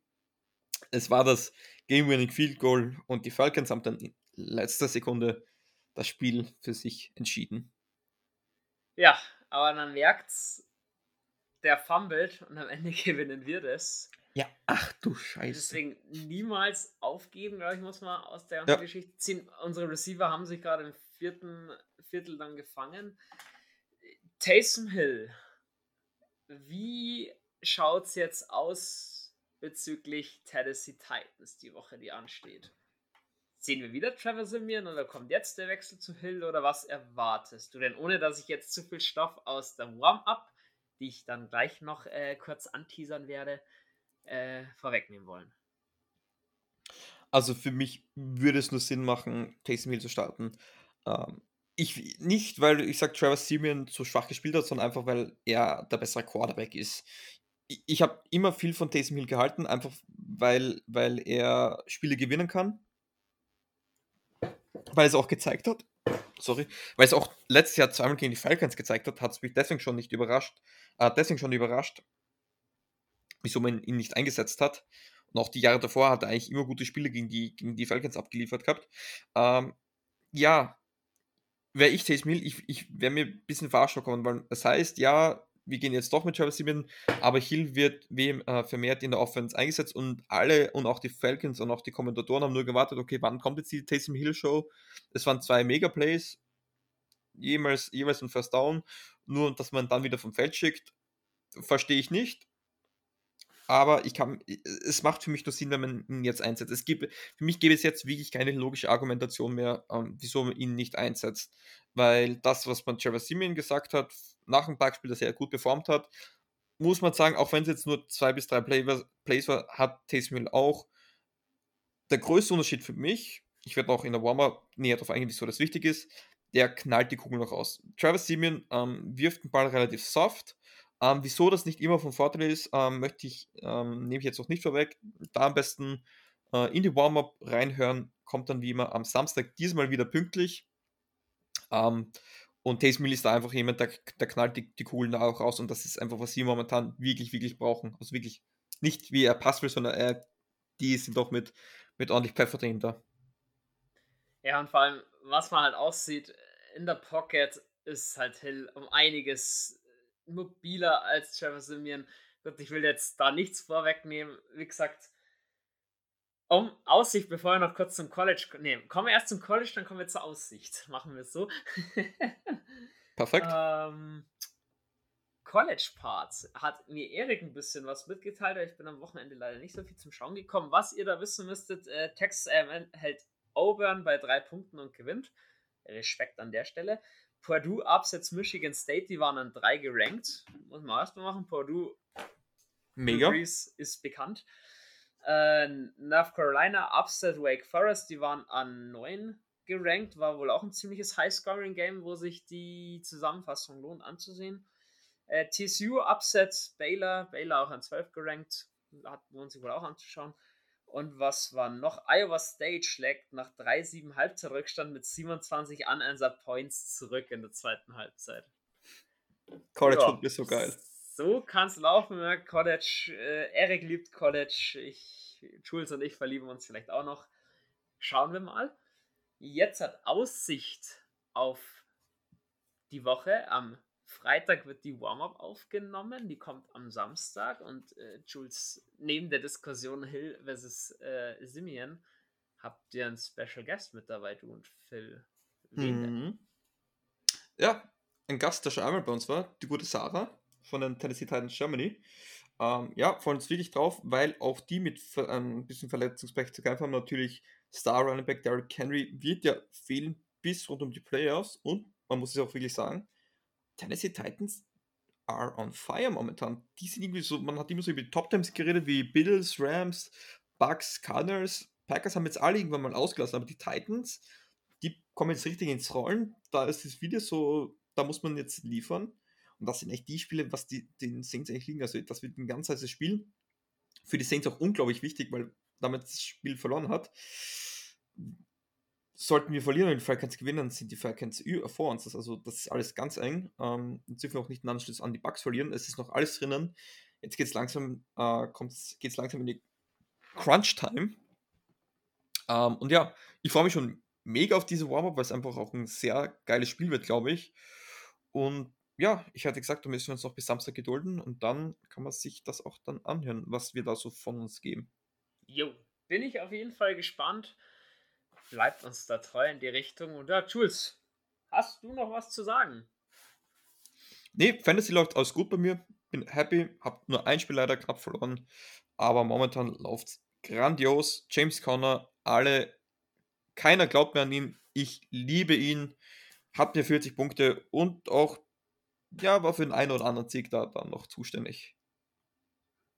Es war das Game-Winning Field Goal und die Falcons haben dann in letzter Sekunde das Spiel für sich entschieden. Ja, aber man merkt's, der fummelt und am Ende gewinnen wir das. Ja, ach du Scheiße. Deswegen niemals aufgeben, glaube ich, muss man aus der ganzen ja. Geschichte ziehen. Unsere Receiver haben sich gerade im vierten Viertel dann gefangen. Taysom Hill, wie schaut es jetzt aus bezüglich Tennessee Titans die Woche, die ansteht. Sehen wir wieder Trevor Simeon oder kommt jetzt der Wechsel zu Hill oder was erwartest du denn, ohne dass ich jetzt zu viel Stoff aus der Warm-Up, die ich dann gleich noch äh, kurz anteasern werde, äh, vorwegnehmen wollen? Also für mich würde es nur Sinn machen, Taysom Hill zu starten. Ähm, ich nicht, weil ich sage, Trevor Simeon so schwach gespielt hat, sondern einfach, weil er der bessere Quarterback ist ich habe immer viel von Taysom Hill gehalten, einfach weil, weil er Spiele gewinnen kann. Weil es auch gezeigt hat. Sorry. Weil es auch letztes Jahr zweimal gegen die Falcons gezeigt hat, hat es mich deswegen schon nicht überrascht. Äh, deswegen schon überrascht, wieso man ihn nicht eingesetzt hat. Und auch die Jahre davor hat er eigentlich immer gute Spiele gegen die, gegen die Falcons abgeliefert gehabt. Ähm, ja, wäre ich Taysom Hill, ich, ich wäre mir ein bisschen verarscht kommen, weil das heißt, ja, wir gehen jetzt doch mit Travis Simeon, aber Hill wird wem, äh, vermehrt in der Offense eingesetzt und alle und auch die Falcons und auch die Kommentatoren haben nur gewartet, okay, wann kommt jetzt die Taysom Hill Show? Es waren zwei Mega-Plays, jeweils, jeweils ein First Down, nur dass man dann wieder vom Feld schickt, verstehe ich nicht. Aber ich kann, es macht für mich nur Sinn, wenn man ihn jetzt einsetzt. Es gibt, für mich gäbe es jetzt wirklich keine logische Argumentation mehr, ähm, wieso man ihn nicht einsetzt. Weil das, was man Trevor Simeon gesagt hat, nach dem Backspiel, das er gut performt hat, muss man sagen, auch wenn es jetzt nur zwei bis drei Plays war, hat Taysom Hill auch. Der größte Unterschied für mich, ich werde auch in der Warm-Up näher darauf eingehen, wieso das wichtig ist, der knallt die Kugel noch raus. Travis Simeon ähm, wirft den Ball relativ soft. Ähm, wieso das nicht immer von Vorteil ist, ähm, möchte ich, ähm, nehme ich jetzt noch nicht vorweg. Da am besten äh, in die Warm-Up reinhören, kommt dann wie immer am Samstag diesmal wieder pünktlich. Ähm, und Taysom Hill ist da einfach jemand, der, der knallt die, die Kugeln da auch raus und das ist einfach, was sie momentan wirklich, wirklich brauchen. Also wirklich nicht wie er passen will, sondern er, die sind doch mit, mit ordentlich Pfeffer drin da. Ja, und vor allem, was man halt aussieht, in der Pocket ist halt Hill um einiges mobiler als Trevor Simeon. Gut, ich will jetzt da nichts vorwegnehmen. Wie gesagt, um Aussicht, bevor wir noch kurz zum College nehmen. Kommen wir erst zum College, dann kommen wir zur Aussicht. Machen wir es so. Perfekt. ähm, College Parts hat mir Erik ein bisschen was mitgeteilt. Ich bin am Wochenende leider nicht so viel zum Schauen gekommen. Was ihr da wissen müsstet, äh, Texas A&M hält Auburn bei drei Punkten und gewinnt. Respekt an der Stelle. Purdue absetzt Michigan State, die waren an drei gerankt. Muss man erstmal machen. Purdue Mega. ist bekannt. Äh, North Carolina upset Wake Forest, die waren an neun gerankt. War wohl auch ein ziemliches High-Scoring-Game, wo sich die Zusammenfassung lohnt anzusehen. Äh, TCU upset Baylor, Baylor auch an 12 gerankt. Hat lohnt sich wohl auch anzuschauen. Und was war noch? Iowa State schlägt nach 3-7 Halbzeitrückstand mit 27 Unanswered Points zurück in der zweiten Halbzeit. College ja. ist so geil. So kann es laufen, ja. College. Äh, Eric liebt College. Ich, Jules und ich verlieben uns vielleicht auch noch. Schauen wir mal. Jetzt hat Aussicht auf die Woche am Freitag wird die Warm-up aufgenommen, die kommt am Samstag und äh, Jules, neben der Diskussion Hill versus äh, Simeon, habt ihr einen Special Guest mit dabei, du und Phil. Mhm. Ja, ein Gast, der schon einmal bei uns war, die gute Sarah von den Tennessee Titans Germany. Ähm, ja, freuen uns wirklich drauf, weil auch die mit ähm, ein bisschen Verletzungspech zu kämpfen haben. Natürlich Star Running Back Derrick Henry wird ja fehlen bis rund um die Playoffs und man muss es auch wirklich sagen, Tennessee Titans are on fire momentan. Die sind irgendwie so, man hat immer so über Top Times geredet, wie Bills, Rams, Bucks, Cardinals. Packers haben jetzt alle irgendwann mal ausgelassen, aber die Titans, die kommen jetzt richtig ins Rollen. Da ist das Video so, da muss man jetzt liefern. Und das sind echt die Spiele, was die, den Saints eigentlich liegen. Also das wird ein ganz heißes Spiel. Für die Saints auch unglaublich wichtig, weil damit das Spiel verloren hat sollten wir verlieren und die Falcons gewinnen, sind die Falcons vor uns. Also das ist alles ganz eng. Ähm, jetzt dürfen wir auch nicht einen Anschluss an die Bugs verlieren. Es ist noch alles drinnen. Jetzt geht es langsam, äh, langsam in die Crunch-Time. Ähm, und ja, ich freue mich schon mega auf diese Warm-Up, weil es einfach auch ein sehr geiles Spiel wird, glaube ich. Und ja, ich hatte gesagt, da müssen wir uns noch bis Samstag gedulden und dann kann man sich das auch dann anhören, was wir da so von uns geben. Jo, bin ich auf jeden Fall gespannt bleibt uns da treu in die Richtung. Und ja, Jules, hast du noch was zu sagen? Nee, Fantasy läuft alles gut bei mir. Bin happy, hab nur ein Spiel leider knapp verloren. Aber momentan läuft es grandios. James Conner, alle, keiner glaubt mehr an ihn. Ich liebe ihn. Hat mir 40 Punkte und auch, ja, war für den einen oder anderen Sieg da dann noch zuständig.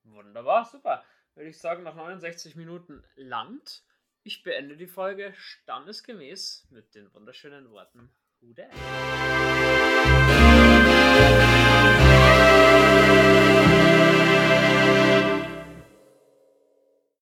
Wunderbar, super. Würde ich sagen, nach 69 Minuten langt. Ich beende die Folge standesgemäß mit den wunderschönen Worten Who